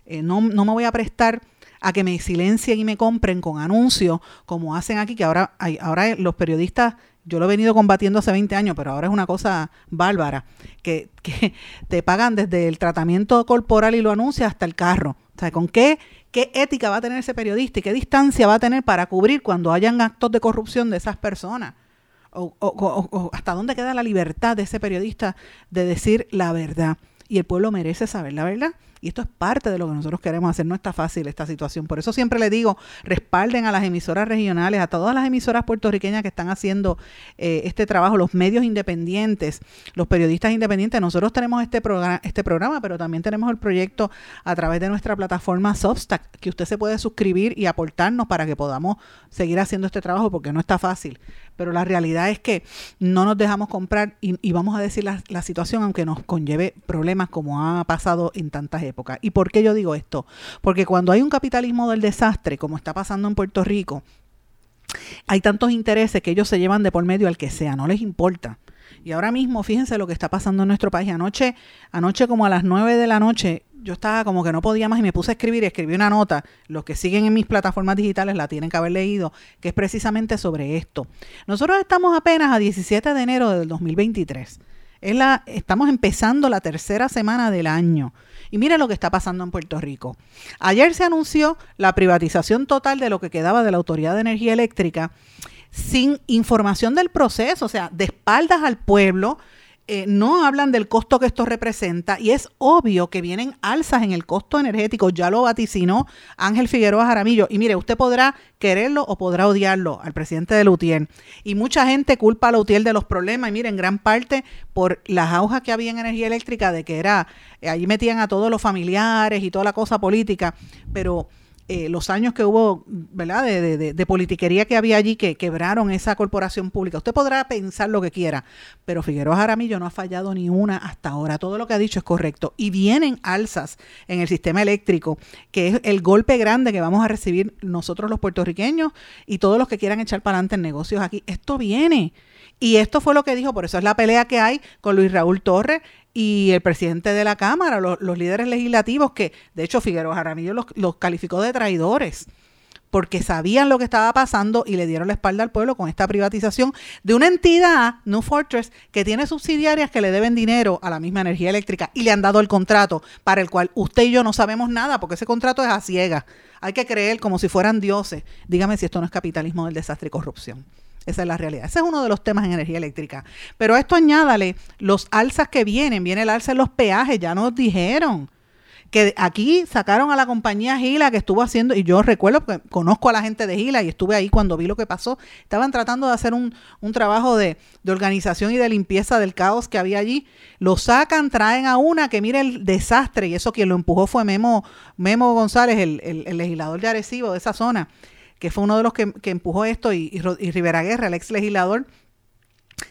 Eh, no, no me voy a prestar a que me silencien y me compren con anuncios, como hacen aquí, que ahora, hay, ahora los periodistas, yo lo he venido combatiendo hace 20 años, pero ahora es una cosa bárbara, que, te pagan desde el tratamiento corporal y lo anuncia hasta el carro. O sea, ¿con qué, qué ética va a tener ese periodista y qué distancia va a tener para cubrir cuando hayan actos de corrupción de esas personas? O, hasta dónde queda la libertad de ese periodista de decir la verdad. Y el pueblo merece saber la verdad. Y esto es parte de lo que nosotros queremos hacer. No está fácil esta situación. Por eso siempre le digo, respalden a las emisoras regionales, a todas las emisoras puertorriqueñas que están haciendo eh, este trabajo, los medios independientes, los periodistas independientes. Nosotros tenemos este, programa, este programa, pero también tenemos el proyecto a través de nuestra plataforma Substack, que usted se puede suscribir y aportarnos para que podamos seguir haciendo este trabajo, porque no está fácil. Pero la realidad es que no nos dejamos comprar y, vamos a decir la, la situación, aunque nos conlleve problemas como ha pasado en tantas época. ¿Y por qué yo digo esto? Porque cuando hay un capitalismo del desastre, como está pasando en Puerto Rico, hay tantos intereses que ellos se llevan de por medio al que sea, no les importa. Y ahora mismo, fíjense lo que está pasando en nuestro país. Anoche, anoche como a las 9 de la noche, yo estaba como que no podía más y me puse a escribir y escribí una nota. Los que siguen en mis plataformas digitales la tienen que haber leído, que es precisamente sobre esto. Nosotros estamos apenas a 17 de enero del 2023. Es la, estamos empezando la tercera semana del año. Y mira lo que está pasando en Puerto Rico. Ayer se anunció la privatización total de lo que quedaba de la Autoridad de Energía Eléctrica sin información del proceso, o sea, de espaldas al pueblo, eh, no hablan del costo que esto representa y es obvio que vienen alzas en el costo energético, ya lo vaticinó Ángel Figueroa Jaramillo. Y mire, usted podrá quererlo o podrá odiarlo al presidente de Lutier. Y mucha gente culpa a Lutier de los problemas y mire, en gran parte por las aujas que había en energía eléctrica de que era, eh, allí metían a todos los familiares y toda la cosa política, pero eh, los años que hubo, ¿verdad?, de, politiquería que había allí que quebraron esa corporación pública. Usted podrá pensar lo que quiera, pero Figueroa Jaramillo no ha fallado ni una hasta ahora. Todo lo que ha dicho es correcto. Y vienen alzas en el sistema eléctrico, que es el golpe grande que vamos a recibir nosotros los puertorriqueños y todos los que quieran echar para adelante negocios aquí. Esto viene. Y esto fue lo que dijo, por eso es la pelea que hay con Luis Raúl Torres y el presidente de la Cámara, los, líderes legislativos, que de hecho Figueroa Jaramillo los, los, calificó de traidores, porque sabían lo que estaba pasando y le dieron la espalda al pueblo con esta privatización de una entidad, New Fortress, que tiene subsidiarias que le deben dinero a la misma energía eléctrica y le han dado el contrato para el cual usted y yo no sabemos nada, porque ese contrato es a ciega. Hay que creer como si fueran dioses. Dígame si esto no es capitalismo del desastre y corrupción. Esa es la realidad. Ese es uno de los temas en energía eléctrica. Pero esto añádale los alzas que vienen. Viene el alza en los peajes, ya nos dijeron que aquí sacaron a la compañía Gila que estuvo haciendo, y yo recuerdo que conozco a la gente de Gila y estuve ahí cuando vi lo que pasó, estaban tratando de hacer un, trabajo de, organización y de limpieza del caos que había allí, lo sacan, traen a una que mire el desastre, y eso quien lo empujó fue Memo, Memo González, el, el legislador de Arecibo de esa zona, que fue uno de los que, empujó esto, y, Rivera Guerra, el ex legislador,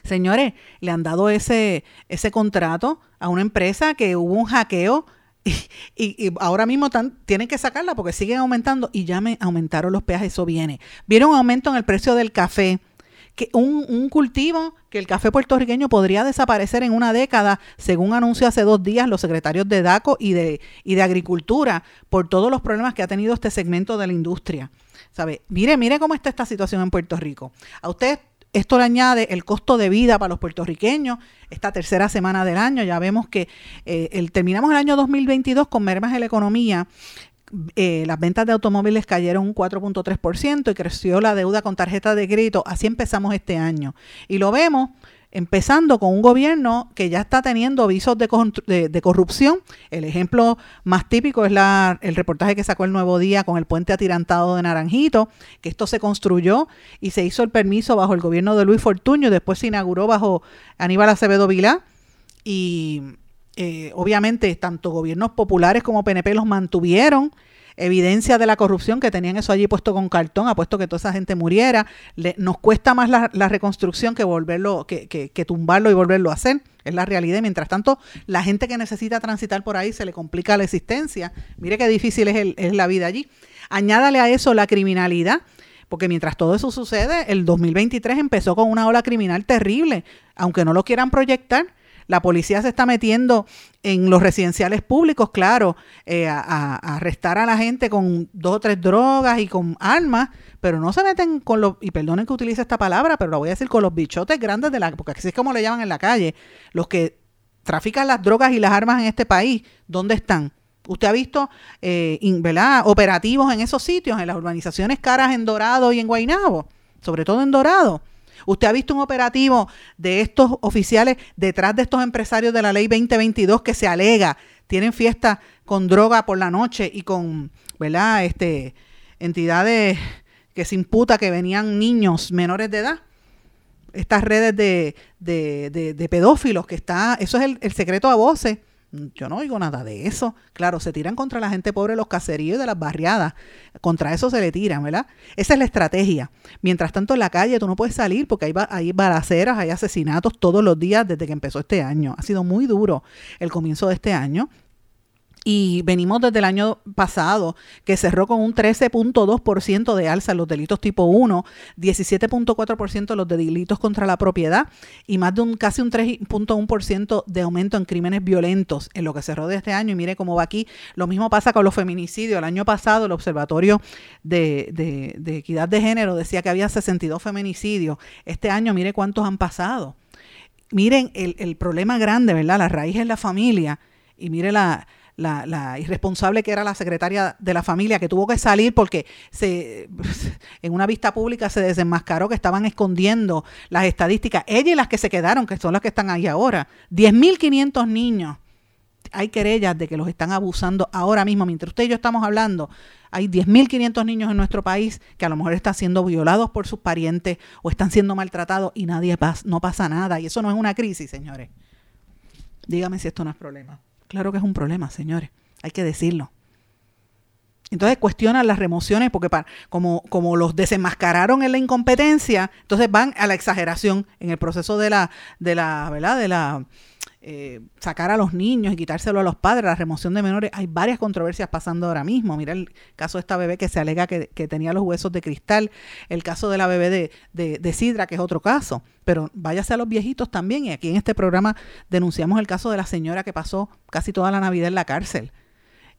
señores, le han dado ese, ese contrato a una empresa que hubo un hackeo y, ahora mismo tienen que sacarla porque siguen aumentando y ya me aumentaron los peajes, eso viene. Vieron un aumento en el precio del café, que un, un, cultivo que el café puertorriqueño podría desaparecer en una década, según anunció hace dos días los secretarios de DACO y de, y de Agricultura, por todos los problemas que ha tenido este segmento de la industria. ¿Sabe? Mire, mire cómo está esta situación en Puerto Rico. A usted esto le añade el costo de vida para los puertorriqueños. Esta tercera semana del año, ya vemos que eh, terminamos el año 2022 con mermas en la economía. Eh, las ventas de automóviles cayeron un 4.3% y creció la deuda con tarjeta de crédito. Así empezamos este año. Y lo vemos empezando con un gobierno que ya está teniendo avisos de, corrupción. El ejemplo más típico es la, el reportaje que sacó el Nuevo Día con el puente atirantado de Naranjito, que esto se construyó y se hizo el permiso bajo el gobierno de Luis Fortuño, después se inauguró bajo Aníbal Acevedo Vilá y eh, obviamente tanto gobiernos populares como PNP los mantuvieron evidencia de la corrupción que tenían eso allí puesto con cartón, apuesto que toda esa gente muriera. nos cuesta más la, reconstrucción que volverlo, que, que, tumbarlo y volverlo a hacer. Es la realidad. mientras tanto, la gente que necesita transitar por ahí se le complica la existencia. Mire qué difícil es, el, es la vida allí. Añádale a eso la criminalidad porque mientras todo eso sucede, el 2023 empezó con una ola criminal terrible, aunque no lo quieran proyectar. La policía se está metiendo en los residenciales públicos, claro, eh, a, arrestar a la gente con dos o tres drogas y con armas, pero no se meten con los, y perdonen que utilice esta palabra, pero lo voy a decir con los bichotes grandes de la, porque así es como le llaman en la calle, los que trafican las drogas y las armas en este país, ¿dónde están? Usted ha visto eh, operativos en esos sitios, en las urbanizaciones caras en Dorado y en Guainabo, sobre todo en Dorado. ¿Usted ha visto un operativo de estos oficiales detrás de estos empresarios de la ley 2022 que se alega tienen fiesta con droga por la noche y con, ¿verdad? Este, entidades que se imputa que venían niños menores de edad? Estas redes de, de, de, pedófilos que está, eso es el, el secreto a voces yo no oigo nada de eso. Claro, se tiran contra la gente pobre los caseríos de las barriadas. Contra eso se le tiran, ¿verdad? Esa es la estrategia. Mientras tanto, en la calle tú no puedes salir porque hay, hay balaceras, hay asesinatos todos los días desde que empezó este año. Ha sido muy duro el comienzo de este año. Y venimos desde el año pasado, que cerró con un 13.2% de alza en los delitos tipo 1, 17.4% los delitos contra la propiedad y más de un casi un 3.1% de aumento en crímenes violentos en lo que cerró de este año. Y mire cómo va aquí. Lo mismo pasa con los feminicidios. El año pasado el Observatorio de, de Equidad de Género decía que había 62 feminicidios. Este año mire cuántos han pasado. Miren el, el problema grande, ¿verdad? La raíz es la familia. Y mire la, la, irresponsable que era la secretaria de la familia, que tuvo que salir porque se, en una vista pública se desenmascaró que estaban escondiendo las estadísticas. Ella y las que se quedaron, que son las que están ahí ahora. 10.500 niños. Hay querellas de que los están abusando ahora mismo. Mientras usted y yo estamos hablando, hay 10.500 niños en nuestro país que a lo mejor están siendo violados por sus parientes o están siendo maltratados y nadie pasa, no pasa nada. Y eso no es una crisis, señores. Dígame si esto no es problema. Claro que es un problema, señores, hay que decirlo. Entonces cuestionan las remociones porque para, como, como los desenmascararon en la incompetencia, entonces van a la exageración en el proceso de la, de la, ¿verdad? De la eh, sacar a los niños y quitárselo a los padres, la remoción de menores. Hay varias controversias pasando ahora mismo. Mira el caso de esta bebé que se alega que, tenía los huesos de cristal, el caso de la bebé de, de, de, Sidra, que es otro caso. Pero váyase a los viejitos también. Y aquí en este programa denunciamos el caso de la señora que pasó casi toda la Navidad en la cárcel.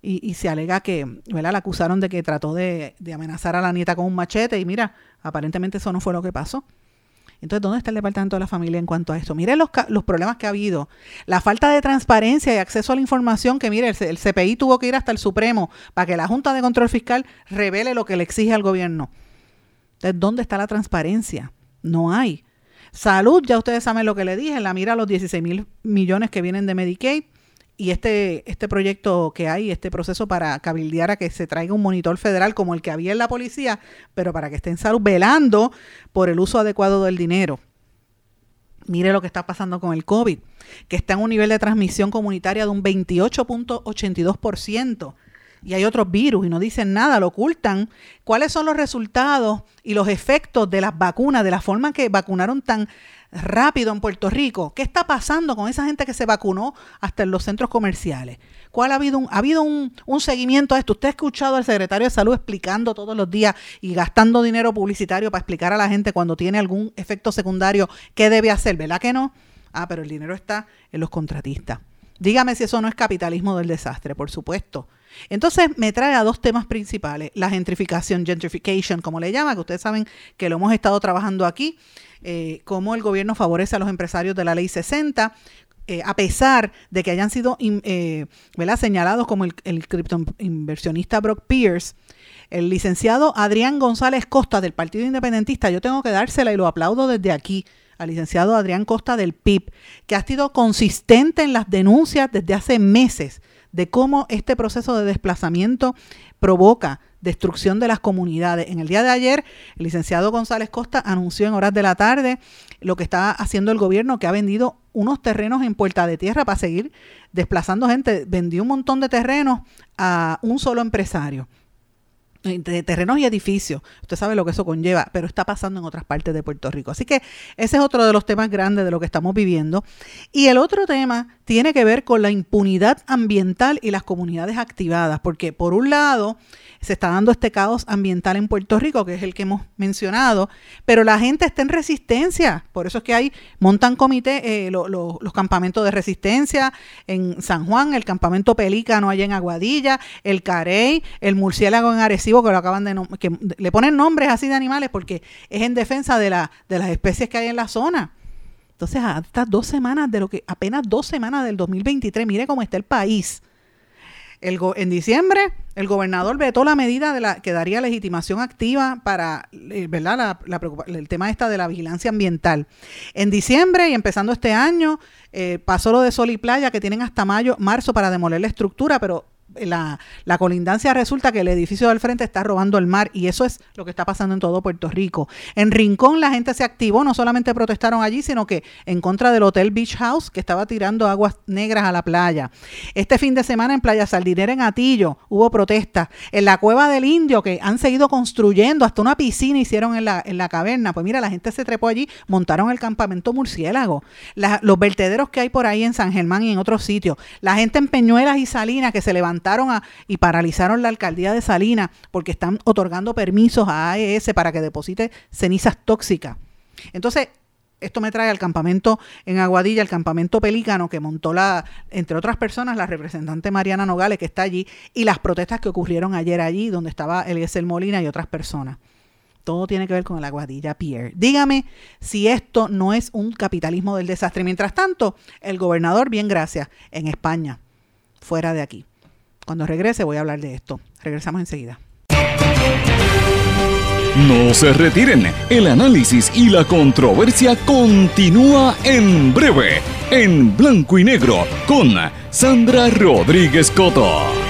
Y, y, se alega que, ¿verdad? La acusaron de que trató de, de, amenazar a la nieta con un machete y mira, aparentemente eso no fue lo que pasó. Entonces, ¿dónde está el Departamento de la Familia en cuanto a esto? Mire los, los problemas que ha habido. La falta de transparencia y acceso a la información que, mire, el, CPI tuvo que ir hasta el Supremo para que la Junta de Control Fiscal revele lo que le exige al gobierno. Entonces, ¿dónde está la transparencia? No hay. Salud, ya ustedes saben lo que le dije, la mira los 16 mil millones que vienen de Medicaid y este, este proyecto que hay, este proceso para cabildear a que se traiga un monitor federal como el que había en la policía, pero para que esté en salud velando por el uso adecuado del dinero. Mire lo que está pasando con el COVID, que está en un nivel de transmisión comunitaria de un 28.82% y hay otros virus y no dicen nada, lo ocultan. ¿Cuáles son los resultados y los efectos de las vacunas, de la forma que vacunaron tan rápido en Puerto Rico. ¿Qué está pasando con esa gente que se vacunó hasta en los centros comerciales? ¿Cuál ha habido un, ha habido un, seguimiento a esto? ¿Usted ha escuchado al secretario de salud explicando todos los días y gastando dinero publicitario para explicar a la gente cuando tiene algún efecto secundario qué debe hacer? ¿Verdad que no? Ah, pero el dinero está en los contratistas. Dígame si eso no es capitalismo del desastre, por supuesto. Entonces me trae a dos temas principales, la gentrificación, gentrification, como le llama, que ustedes saben que lo hemos estado trabajando aquí, eh, cómo el gobierno favorece a los empresarios de la ley 60, eh, a pesar de que hayan sido eh, señalados como el, el criptoinversionista Brock Pierce, el licenciado Adrián González Costa del Partido Independentista, yo tengo que dársela y lo aplaudo desde aquí al licenciado Adrián Costa del PIB, que ha sido consistente en las denuncias desde hace meses de cómo este proceso de desplazamiento provoca destrucción de las comunidades. En el día de ayer, el licenciado González Costa anunció en horas de la tarde lo que está haciendo el gobierno, que ha vendido unos terrenos en Puerta de Tierra para seguir desplazando gente. Vendió un montón de terrenos a un solo empresario de terrenos y edificios. Usted sabe lo que eso conlleva, pero está pasando en otras partes de Puerto Rico. Así que ese es otro de los temas grandes de lo que estamos viviendo. Y el otro tema tiene que ver con la impunidad ambiental y las comunidades activadas, porque por un lado se está dando este caos ambiental en Puerto Rico, que es el que hemos mencionado, pero la gente está en resistencia. Por eso es que hay, montan comité, eh, los campamentos de resistencia en San Juan, el campamento Pelícano allá en Aguadilla, el Carey, el murciélago en Arecibo, que lo acaban de que le ponen nombres así de animales porque es en defensa de, la, de las especies que hay en la zona. Entonces, hasta dos semanas de lo que, apenas dos semanas del 2023, mire cómo está el país El en diciembre, el gobernador vetó la medida de la que daría legitimación activa para eh, ¿verdad? el tema esta de la vigilancia ambiental. En diciembre y empezando este año, eh, pasó lo de Sol y Playa, que tienen hasta mayo, marzo para demoler la estructura, pero la, colindancia resulta que el edificio del frente está robando el mar y eso es lo que está pasando en todo Puerto Rico. En Rincón la gente se activó, no solamente protestaron allí, sino que en contra del Hotel Beach House que estaba tirando aguas negras a la playa. Este fin de semana en Playa Saldinera en Atillo hubo protestas. En la Cueva del Indio que han seguido construyendo, hasta una piscina hicieron en la, en la caverna. Pues mira, la gente se trepó allí, montaron el campamento murciélago. los vertederos que hay por ahí en San Germán y en otros sitios. La gente en Peñuelas y Salinas que se levantaron y paralizaron la alcaldía de Salinas porque están otorgando permisos a AES para que deposite cenizas tóxicas. Entonces, esto me trae al campamento en Aguadilla, el campamento Pelícano, que montó la, entre otras personas, la representante Mariana Nogales, que está allí, y las protestas que ocurrieron ayer allí, donde estaba Eliezer Molina y otras personas. Todo tiene que ver con el Aguadilla Pier. Dígame si esto no es un capitalismo del desastre. Mientras tanto, el gobernador, bien gracias, en España, fuera de aquí. Cuando regrese voy a hablar de esto. Regresamos enseguida. No se retiren, el análisis y la controversia continúa en breve, en blanco y negro, con Sandra Rodríguez Coto.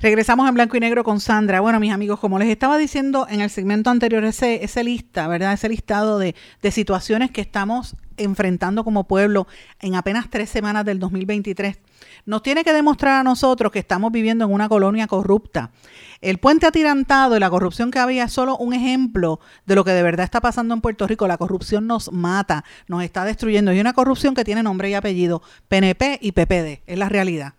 Regresamos en blanco y negro con Sandra. Bueno, mis amigos, como les estaba diciendo en el segmento anterior, ese, ese lista, ¿verdad? Ese listado de, de situaciones que estamos enfrentando como pueblo en apenas tres semanas del 2023 nos tiene que demostrar a nosotros que estamos viviendo en una colonia corrupta. El puente atirantado y la corrupción que había es solo un ejemplo de lo que de verdad está pasando en Puerto Rico. La corrupción nos mata, nos está destruyendo. Y una corrupción que tiene nombre y apellido, PNP y PPD, es la realidad.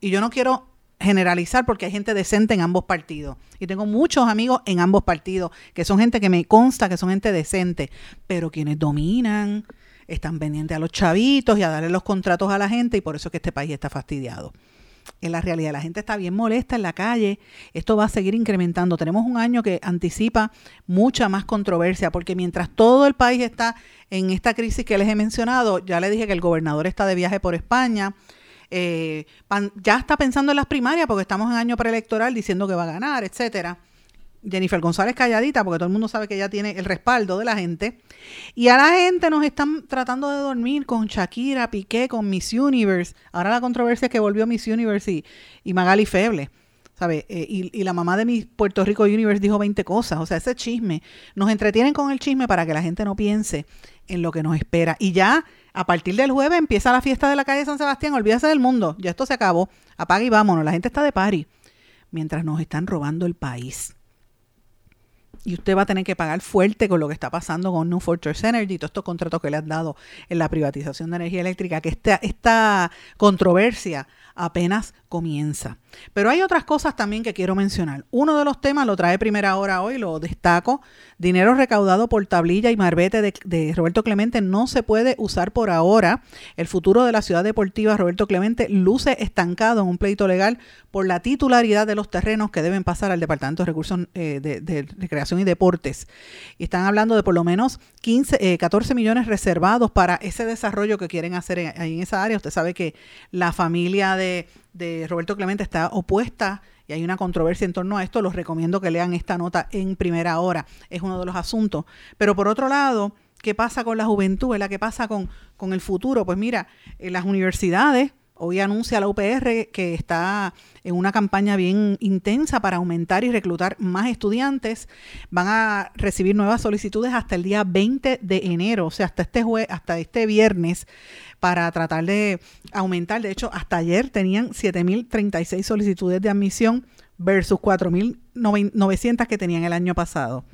Y yo no quiero generalizar porque hay gente decente en ambos partidos. Y tengo muchos amigos en ambos partidos, que son gente que me consta que son gente decente, pero quienes dominan, están pendientes a los chavitos y a darle los contratos a la gente y por eso es que este país está fastidiado. En la realidad, la gente está bien molesta en la calle. Esto va a seguir incrementando. Tenemos un año que anticipa mucha más controversia, porque mientras todo el país está en esta crisis que les he mencionado, ya le dije que el gobernador está de viaje por España. Eh, ya está pensando en las primarias porque estamos en año preelectoral diciendo que va a ganar, etcétera. Jennifer González calladita, porque todo el mundo sabe que ella tiene el respaldo de la gente. Y a la gente nos están tratando de dormir con Shakira, Piqué, con Miss Universe. Ahora la controversia es que volvió Miss Universe y, Magali Feble. ¿sabe? Eh, y, la mamá de mi Puerto Rico Universe dijo 20 cosas. O sea, ese chisme. Nos entretienen con el chisme para que la gente no piense en lo que nos espera. Y ya a partir del jueves empieza la fiesta de la calle San Sebastián. Olvídese del mundo. Ya esto se acabó. Apaga y vámonos. La gente está de pari. Mientras nos están robando el país y usted va a tener que pagar fuerte con lo que está pasando con New Fortress Energy todos estos contratos que le han dado en la privatización de energía eléctrica, que esta, esta controversia apenas comienza. Pero hay otras cosas también que quiero mencionar. Uno de los temas lo trae primera hora hoy, lo destaco. Dinero recaudado por tablilla y marbete de, de, Roberto Clemente no se puede usar por ahora. El futuro de la ciudad deportiva Roberto Clemente luce estancado en un pleito legal por la titularidad de los terrenos que deben pasar al Departamento de Recursos eh, de, Recreación y Deportes. Y están hablando de por lo menos 15, eh, 14 millones reservados para ese desarrollo que quieren hacer en, en esa área. Usted sabe que la familia de de Roberto Clemente está opuesta y hay una controversia en torno a esto, los recomiendo que lean esta nota en primera hora, es uno de los asuntos. Pero por otro lado, ¿qué pasa con la juventud? ¿Qué pasa con, con el futuro? Pues mira, en las universidades, hoy anuncia la UPR que está en una campaña bien intensa para aumentar y reclutar más estudiantes. Van a recibir nuevas solicitudes hasta el día 20 de enero, o sea, hasta este jue hasta este viernes para tratar de aumentar. De hecho, hasta ayer tenían 7.036 solicitudes de admisión versus 4.900 que tenían el año pasado.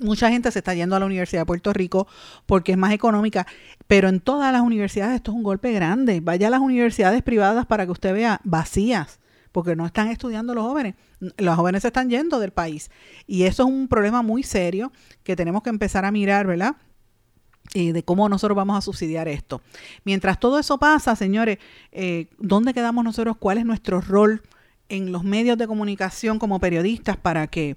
Mucha gente se está yendo a la Universidad de Puerto Rico porque es más económica, pero en todas las universidades esto es un golpe grande. Vaya a las universidades privadas para que usted vea vacías, porque no están estudiando los jóvenes. Los jóvenes se están yendo del país. Y eso es un problema muy serio que tenemos que empezar a mirar, ¿verdad? De cómo nosotros vamos a subsidiar esto. Mientras todo eso pasa, señores, eh, ¿dónde quedamos nosotros? ¿Cuál es nuestro rol en los medios de comunicación como periodistas para que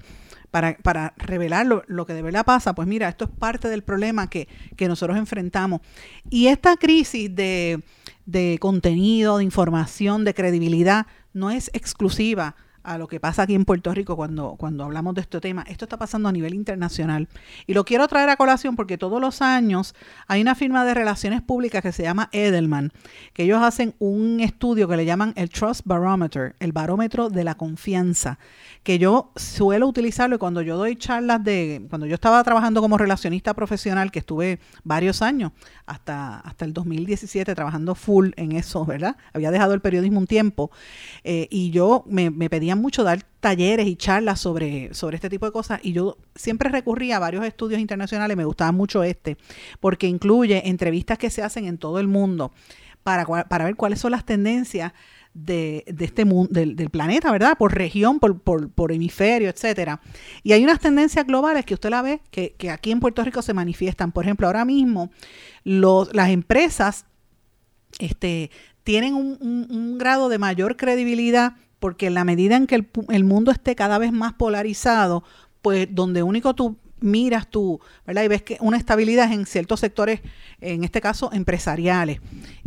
para, para revelar lo, lo, que de verdad pasa? Pues mira, esto es parte del problema que, que nosotros enfrentamos. Y esta crisis de, de contenido, de información, de credibilidad, no es exclusiva a lo que pasa aquí en Puerto Rico cuando, cuando hablamos de este tema. Esto está pasando a nivel internacional. Y lo quiero traer a colación porque todos los años hay una firma de relaciones públicas que se llama Edelman, que ellos hacen un estudio que le llaman el Trust Barometer, el barómetro de la confianza, que yo suelo utilizarlo cuando yo doy charlas de, cuando yo estaba trabajando como relacionista profesional, que estuve varios años, hasta, hasta el 2017 trabajando full en eso, ¿verdad? Había dejado el periodismo un tiempo eh, y yo me, me pedían mucho dar talleres y charlas sobre, sobre este tipo de cosas y yo siempre recurría a varios estudios internacionales, me gustaba mucho este, porque incluye entrevistas que se hacen en todo el mundo para, para ver cuáles son las tendencias de, de, este mundo, del, planeta, ¿verdad? Por región, por, por, por, hemisferio, etcétera. Y hay unas tendencias globales que usted la ve que, que aquí en Puerto Rico se manifiestan. Por ejemplo, ahora mismo los, las empresas este, tienen un grado de mayor credibilidad porque en la medida en que el, mundo esté cada vez más polarizado, pues donde único tú miras tú, ¿verdad? Y ves que una estabilidad en ciertos sectores, en este caso empresariales.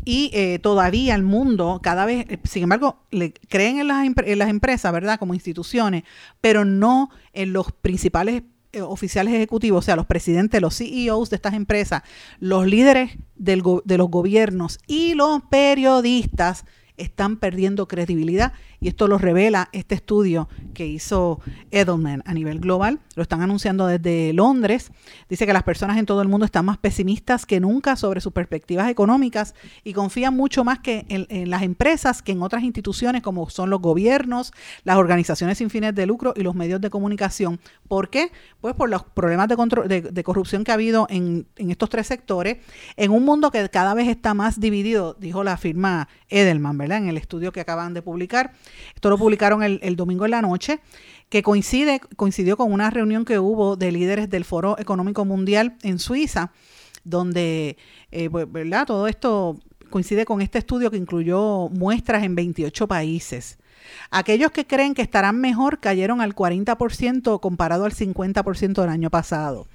Y eh, todavía el mundo, cada vez, sin embargo, le creen en las, empresas, ¿verdad? Como instituciones, pero no en los principales eh, oficiales ejecutivos, o sea, los presidentes, los CEOs de estas empresas, los líderes de los gobiernos y los periodistas están perdiendo credibilidad y esto lo revela este estudio que hizo Edelman a nivel global. Lo están anunciando desde Londres. Dice que las personas en todo el mundo están más pesimistas que nunca sobre sus perspectivas económicas y confían mucho más que en, las empresas que en otras instituciones como son los gobiernos, las organizaciones sin fines de lucro y los medios de comunicación. ¿Por qué? Pues por los problemas de, de, de corrupción que ha habido en, en estos tres sectores, en un mundo que cada vez está más dividido, dijo la firma Edelman, ¿verdad? En el estudio que acaban de publicar. Esto lo publicaron el, domingo en la noche que coincide, coincidió con una reunión que hubo de líderes del Foro Económico Mundial en Suiza, donde, eh, ¿verdad? Todo esto coincide con este estudio que incluyó muestras en 28 países. Aquellos que creen que estarán mejor cayeron al 40% comparado al 50% del año pasado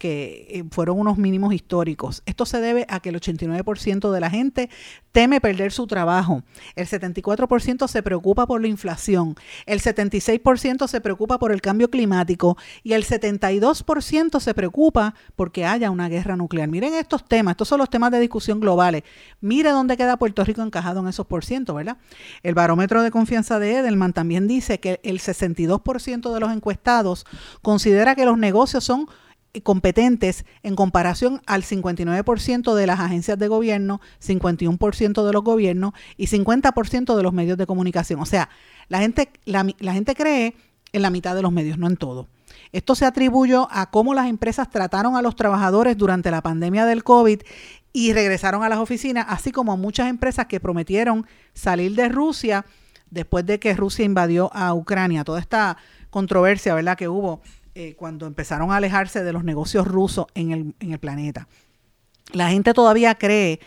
que eh, fueron unos mínimos históricos. Esto se debe a que el 89% de la gente teme perder su trabajo, el 74% se preocupa por la inflación, el 76% se preocupa por el cambio climático y el 72% se preocupa porque haya una guerra nuclear. Miren estos temas, estos son los temas de discusión globales. Mire dónde queda Puerto Rico encajado en esos por ciento, ¿verdad? El barómetro de confianza de Edelman también dice que el 62% de los encuestados considera que los negocios son competentes en comparación al 59% de las agencias de gobierno, 51% de los gobiernos y 50% de los medios de comunicación. O sea, la gente, la, la gente cree en la mitad de los medios, no en todo. Esto se atribuyó a cómo las empresas trataron a los trabajadores durante la pandemia del COVID y regresaron a las oficinas, así como muchas empresas que prometieron salir de Rusia después de que Rusia invadió a Ucrania. Toda esta controversia, ¿verdad?, que hubo eh, cuando empezaron a alejarse de los negocios rusos en el, en el planeta. La gente todavía cree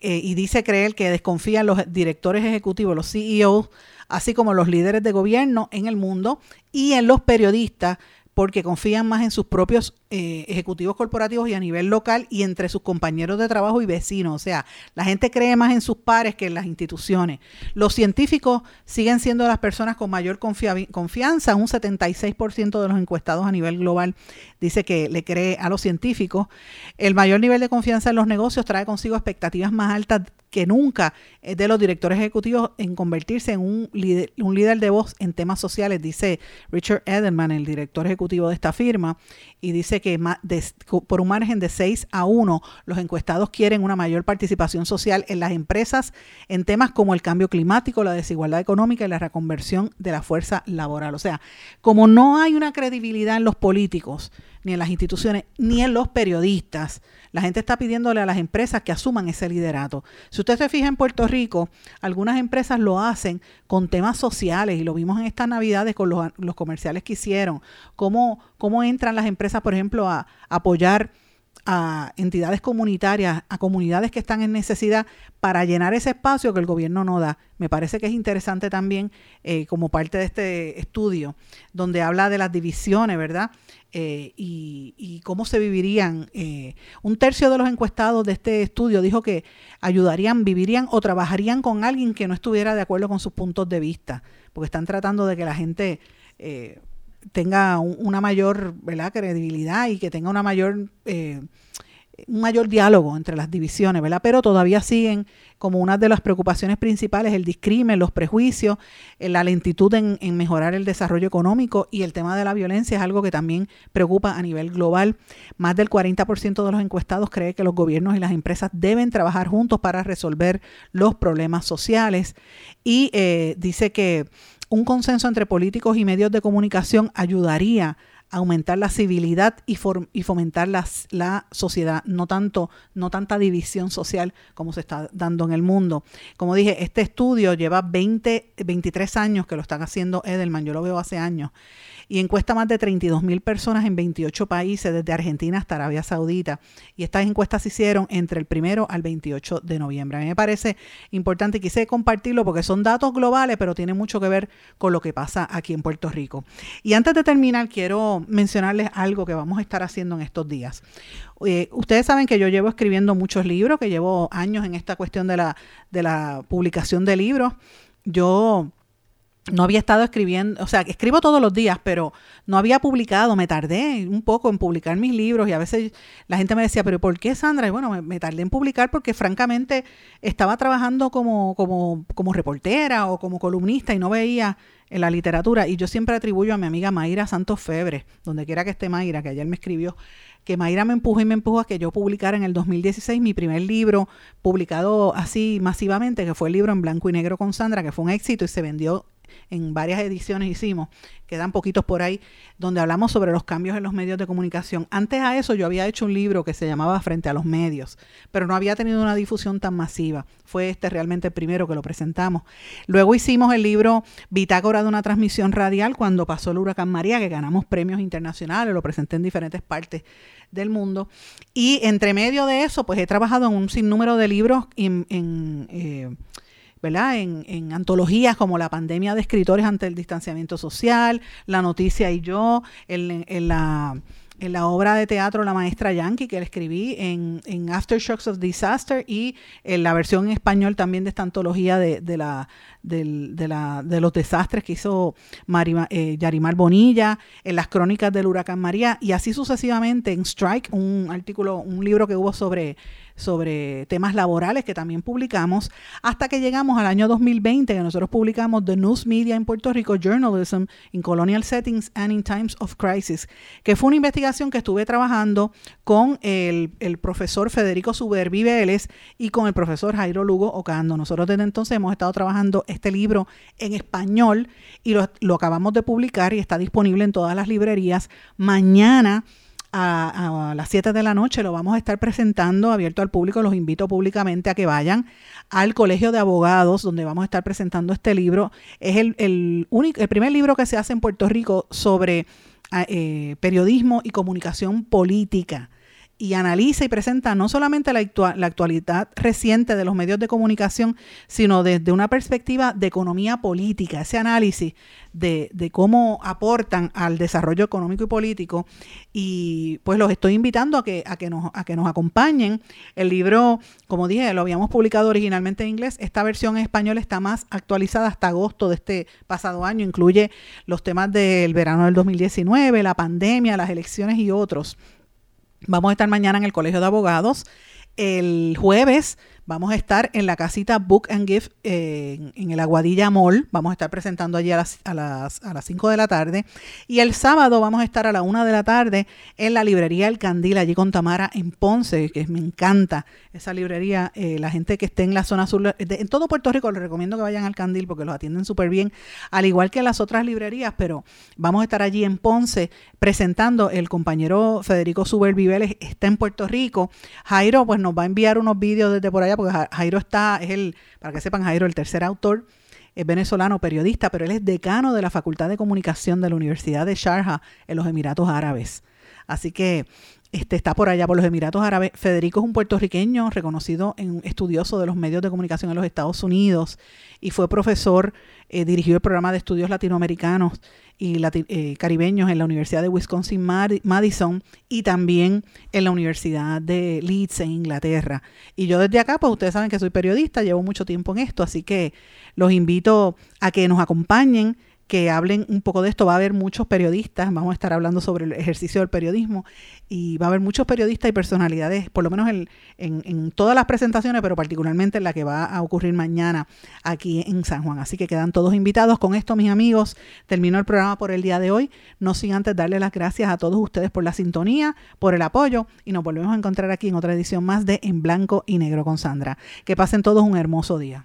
eh, y dice creer que desconfían los directores ejecutivos, los CEOs, así como los líderes de gobierno en el mundo y en los periodistas porque confían más en sus propios eh, ejecutivos corporativos y a nivel local y entre sus compañeros de trabajo y vecinos. O sea, la gente cree más en sus pares que en las instituciones. Los científicos siguen siendo las personas con mayor confianza. Un 76% de los encuestados a nivel global dice que le cree a los científicos. El mayor nivel de confianza en los negocios trae consigo expectativas más altas que nunca eh, de los directores ejecutivos en convertirse en un líder, un líder de voz en temas sociales, dice Richard Edelman, el director ejecutivo de esta firma, y dice que por un margen de 6 a 1, los encuestados quieren una mayor participación social en las empresas en temas como el cambio climático, la desigualdad económica y la reconversión de la fuerza laboral. O sea, como no hay una credibilidad en los políticos, ni en las instituciones, ni en los periodistas. La gente está pidiéndole a las empresas que asuman ese liderato. Si usted se fija en Puerto Rico, algunas empresas lo hacen con temas sociales y lo vimos en estas navidades con los, los comerciales que hicieron. Cómo, cómo entran las empresas, por ejemplo, a, apoyar a entidades comunitarias, a comunidades que están en necesidad para llenar ese espacio que el gobierno no da. Me parece que es interesante también eh, como parte de este estudio, donde habla de las divisiones, ¿verdad? Eh, y, cómo se vivirían. Eh, un tercio de los encuestados de este estudio dijo que ayudarían, vivirían o trabajarían con alguien que no estuviera de acuerdo con sus puntos de vista, porque están tratando de que la gente tenga una mayor ¿verdad? credibilidad y que tenga una mayor un mayor diálogo entre las divisiones, ¿verdad? Pero todavía siguen como una de las preocupaciones principales el discrimen, los prejuicios, eh, la lentitud en, mejorar el desarrollo económico y el tema de la violencia es algo que también preocupa a nivel global. Más del 40% de los encuestados cree que los gobiernos y las empresas deben trabajar juntos para resolver los problemas sociales y eh, dice que un consenso entre políticos y medios de comunicación ayudaría aumentar la civilidad y, fomentar la sociedad, no tanto, no tanta división social como se está dando en el mundo. Como dije, este estudio lleva 20, 23 años que lo están haciendo Edelman, yo lo veo hace años, y encuesta más de 32 mil personas en 28 países, desde Argentina hasta Arabia Saudita. Y estas encuestas se hicieron entre el primero al 28 de noviembre. A mí me parece importante, quise compartirlo porque son datos globales, pero tiene mucho que ver con lo que pasa aquí en Puerto Rico. Y antes de terminar, quiero mencionarles algo que vamos a estar haciendo en estos días. Eh, ustedes saben que yo llevo escribiendo muchos libros, que llevo años en esta cuestión de la, de la publicación de libros. Yo no había estado escribiendo, o sea, escribo todos los días, pero no había publicado, me tardé un poco en publicar mis libros y a veces la gente me decía, pero ¿por qué Sandra? Y bueno, me, tardé en publicar porque francamente estaba trabajando como, como, como reportera o como columnista y no veía en la literatura y yo siempre atribuyo a mi amiga Mayra Santos Febre, donde quiera que esté Mayra, que ayer me escribió, que Mayra me empujó y me empujó a que yo publicara en el 2016 mi primer libro publicado así masivamente, que fue el libro en blanco y negro con Sandra, que fue un éxito y se vendió en varias ediciones hicimos, quedan poquitos por ahí, donde hablamos sobre los cambios en los medios de comunicación. Antes a eso yo había hecho un libro que se llamaba Frente a los Medios, pero no había tenido una difusión tan masiva. Fue este realmente el primero que lo presentamos. Luego hicimos el libro Bitácora de una transmisión radial cuando pasó el huracán María, que ganamos premios internacionales, lo presenté en diferentes partes del mundo. Y entre medio de eso, pues he trabajado en un sinnúmero de libros en... Eh, ¿verdad? En, antologías como La pandemia de escritores ante el distanciamiento social, La noticia y yo, en, la en la obra de teatro La Maestra Yankee, que le escribí en, en Aftershocks of Disaster y en la versión en español también de esta antología de, de la, de, la, de los desastres que hizo eh, Yarimar Bonilla, en las crónicas del huracán María y así sucesivamente en Strike, un artículo, un libro que hubo sobre sobre temas laborales que también publicamos, hasta que llegamos al año 2020 que nosotros publicamos The News Media en Puerto Rico, Journalism in Colonial Settings and in Times of Crisis, que fue una investigación que estuve trabajando con el, el profesor Federico Subervi Vélez y con el profesor Jairo Lugo Ocando. Nosotros desde entonces hemos estado trabajando este libro en español y lo, lo acabamos de publicar y está disponible en todas las librerías. Mañana a, las 7 de la noche lo vamos a estar presentando abierto al público. Los invito públicamente a que vayan al Colegio de Abogados, donde vamos a estar presentando este libro. Es el, el, único, el primer libro que se hace en Puerto Rico sobre eh, periodismo y comunicación política y analiza y presenta no solamente la, actual, la, actualidad reciente de los medios de comunicación, sino desde una perspectiva de economía política, ese análisis de, de, cómo aportan al desarrollo económico y político. Y pues los estoy invitando a que, a que, nos, a que nos acompañen. El libro, como dije, lo habíamos publicado originalmente en inglés. Esta versión en español está más actualizada hasta agosto de este pasado año. Incluye los temas del verano del 2019, la pandemia, las elecciones y otros. Vamos a estar mañana en el Colegio de Abogados. El jueves vamos a estar en la casita Book and Gift en el Aguadilla Mall. Vamos a estar presentando allí a las, a, las, a las 5 de la tarde. Y el sábado vamos a estar a la 1 de la tarde en la librería El Candil, allí con Tamara en Ponce, que me encanta esa librería. Eh, la gente que esté en la zona sur, en todo Puerto Rico, les recomiendo que vayan al Candil porque los atienden súper bien, al igual que las otras librerías, pero vamos a estar allí en Ponce presentando. El compañero Federico Suber Viveles está en Puerto Rico. Jairo, pues nos va a enviar unos vídeos desde por allá porque Jairo está, es el, para que sepan, Jairo, el tercer autor, es venezolano, periodista, pero él es decano de la Facultad de Comunicación de la Universidad de Sharjah en los Emiratos Árabes. Así que este, está por allá, por los Emiratos Árabes. Federico es un puertorriqueño reconocido en estudioso de los medios de comunicación en los Estados Unidos y fue profesor, eh, dirigió el programa de estudios latinoamericanos y eh, caribeños en la Universidad de Wisconsin Madison y también en la Universidad de Leeds en Inglaterra. Y yo desde acá, pues ustedes saben que soy periodista, llevo mucho tiempo en esto, así que los invito a que nos acompañen que hablen un poco de esto. Va a haber muchos periodistas, vamos a estar hablando sobre el ejercicio del periodismo y va a haber muchos periodistas y personalidades, por lo menos en, en, todas las presentaciones, pero particularmente en la que va a ocurrir mañana aquí en San Juan. Así que quedan todos invitados. Con esto, mis amigos, termino el programa por el día de hoy. No sin antes darle las gracias a todos ustedes por la sintonía, por el apoyo y nos volvemos a encontrar aquí en otra edición más de En Blanco y Negro con Sandra. Que pasen todos un hermoso día.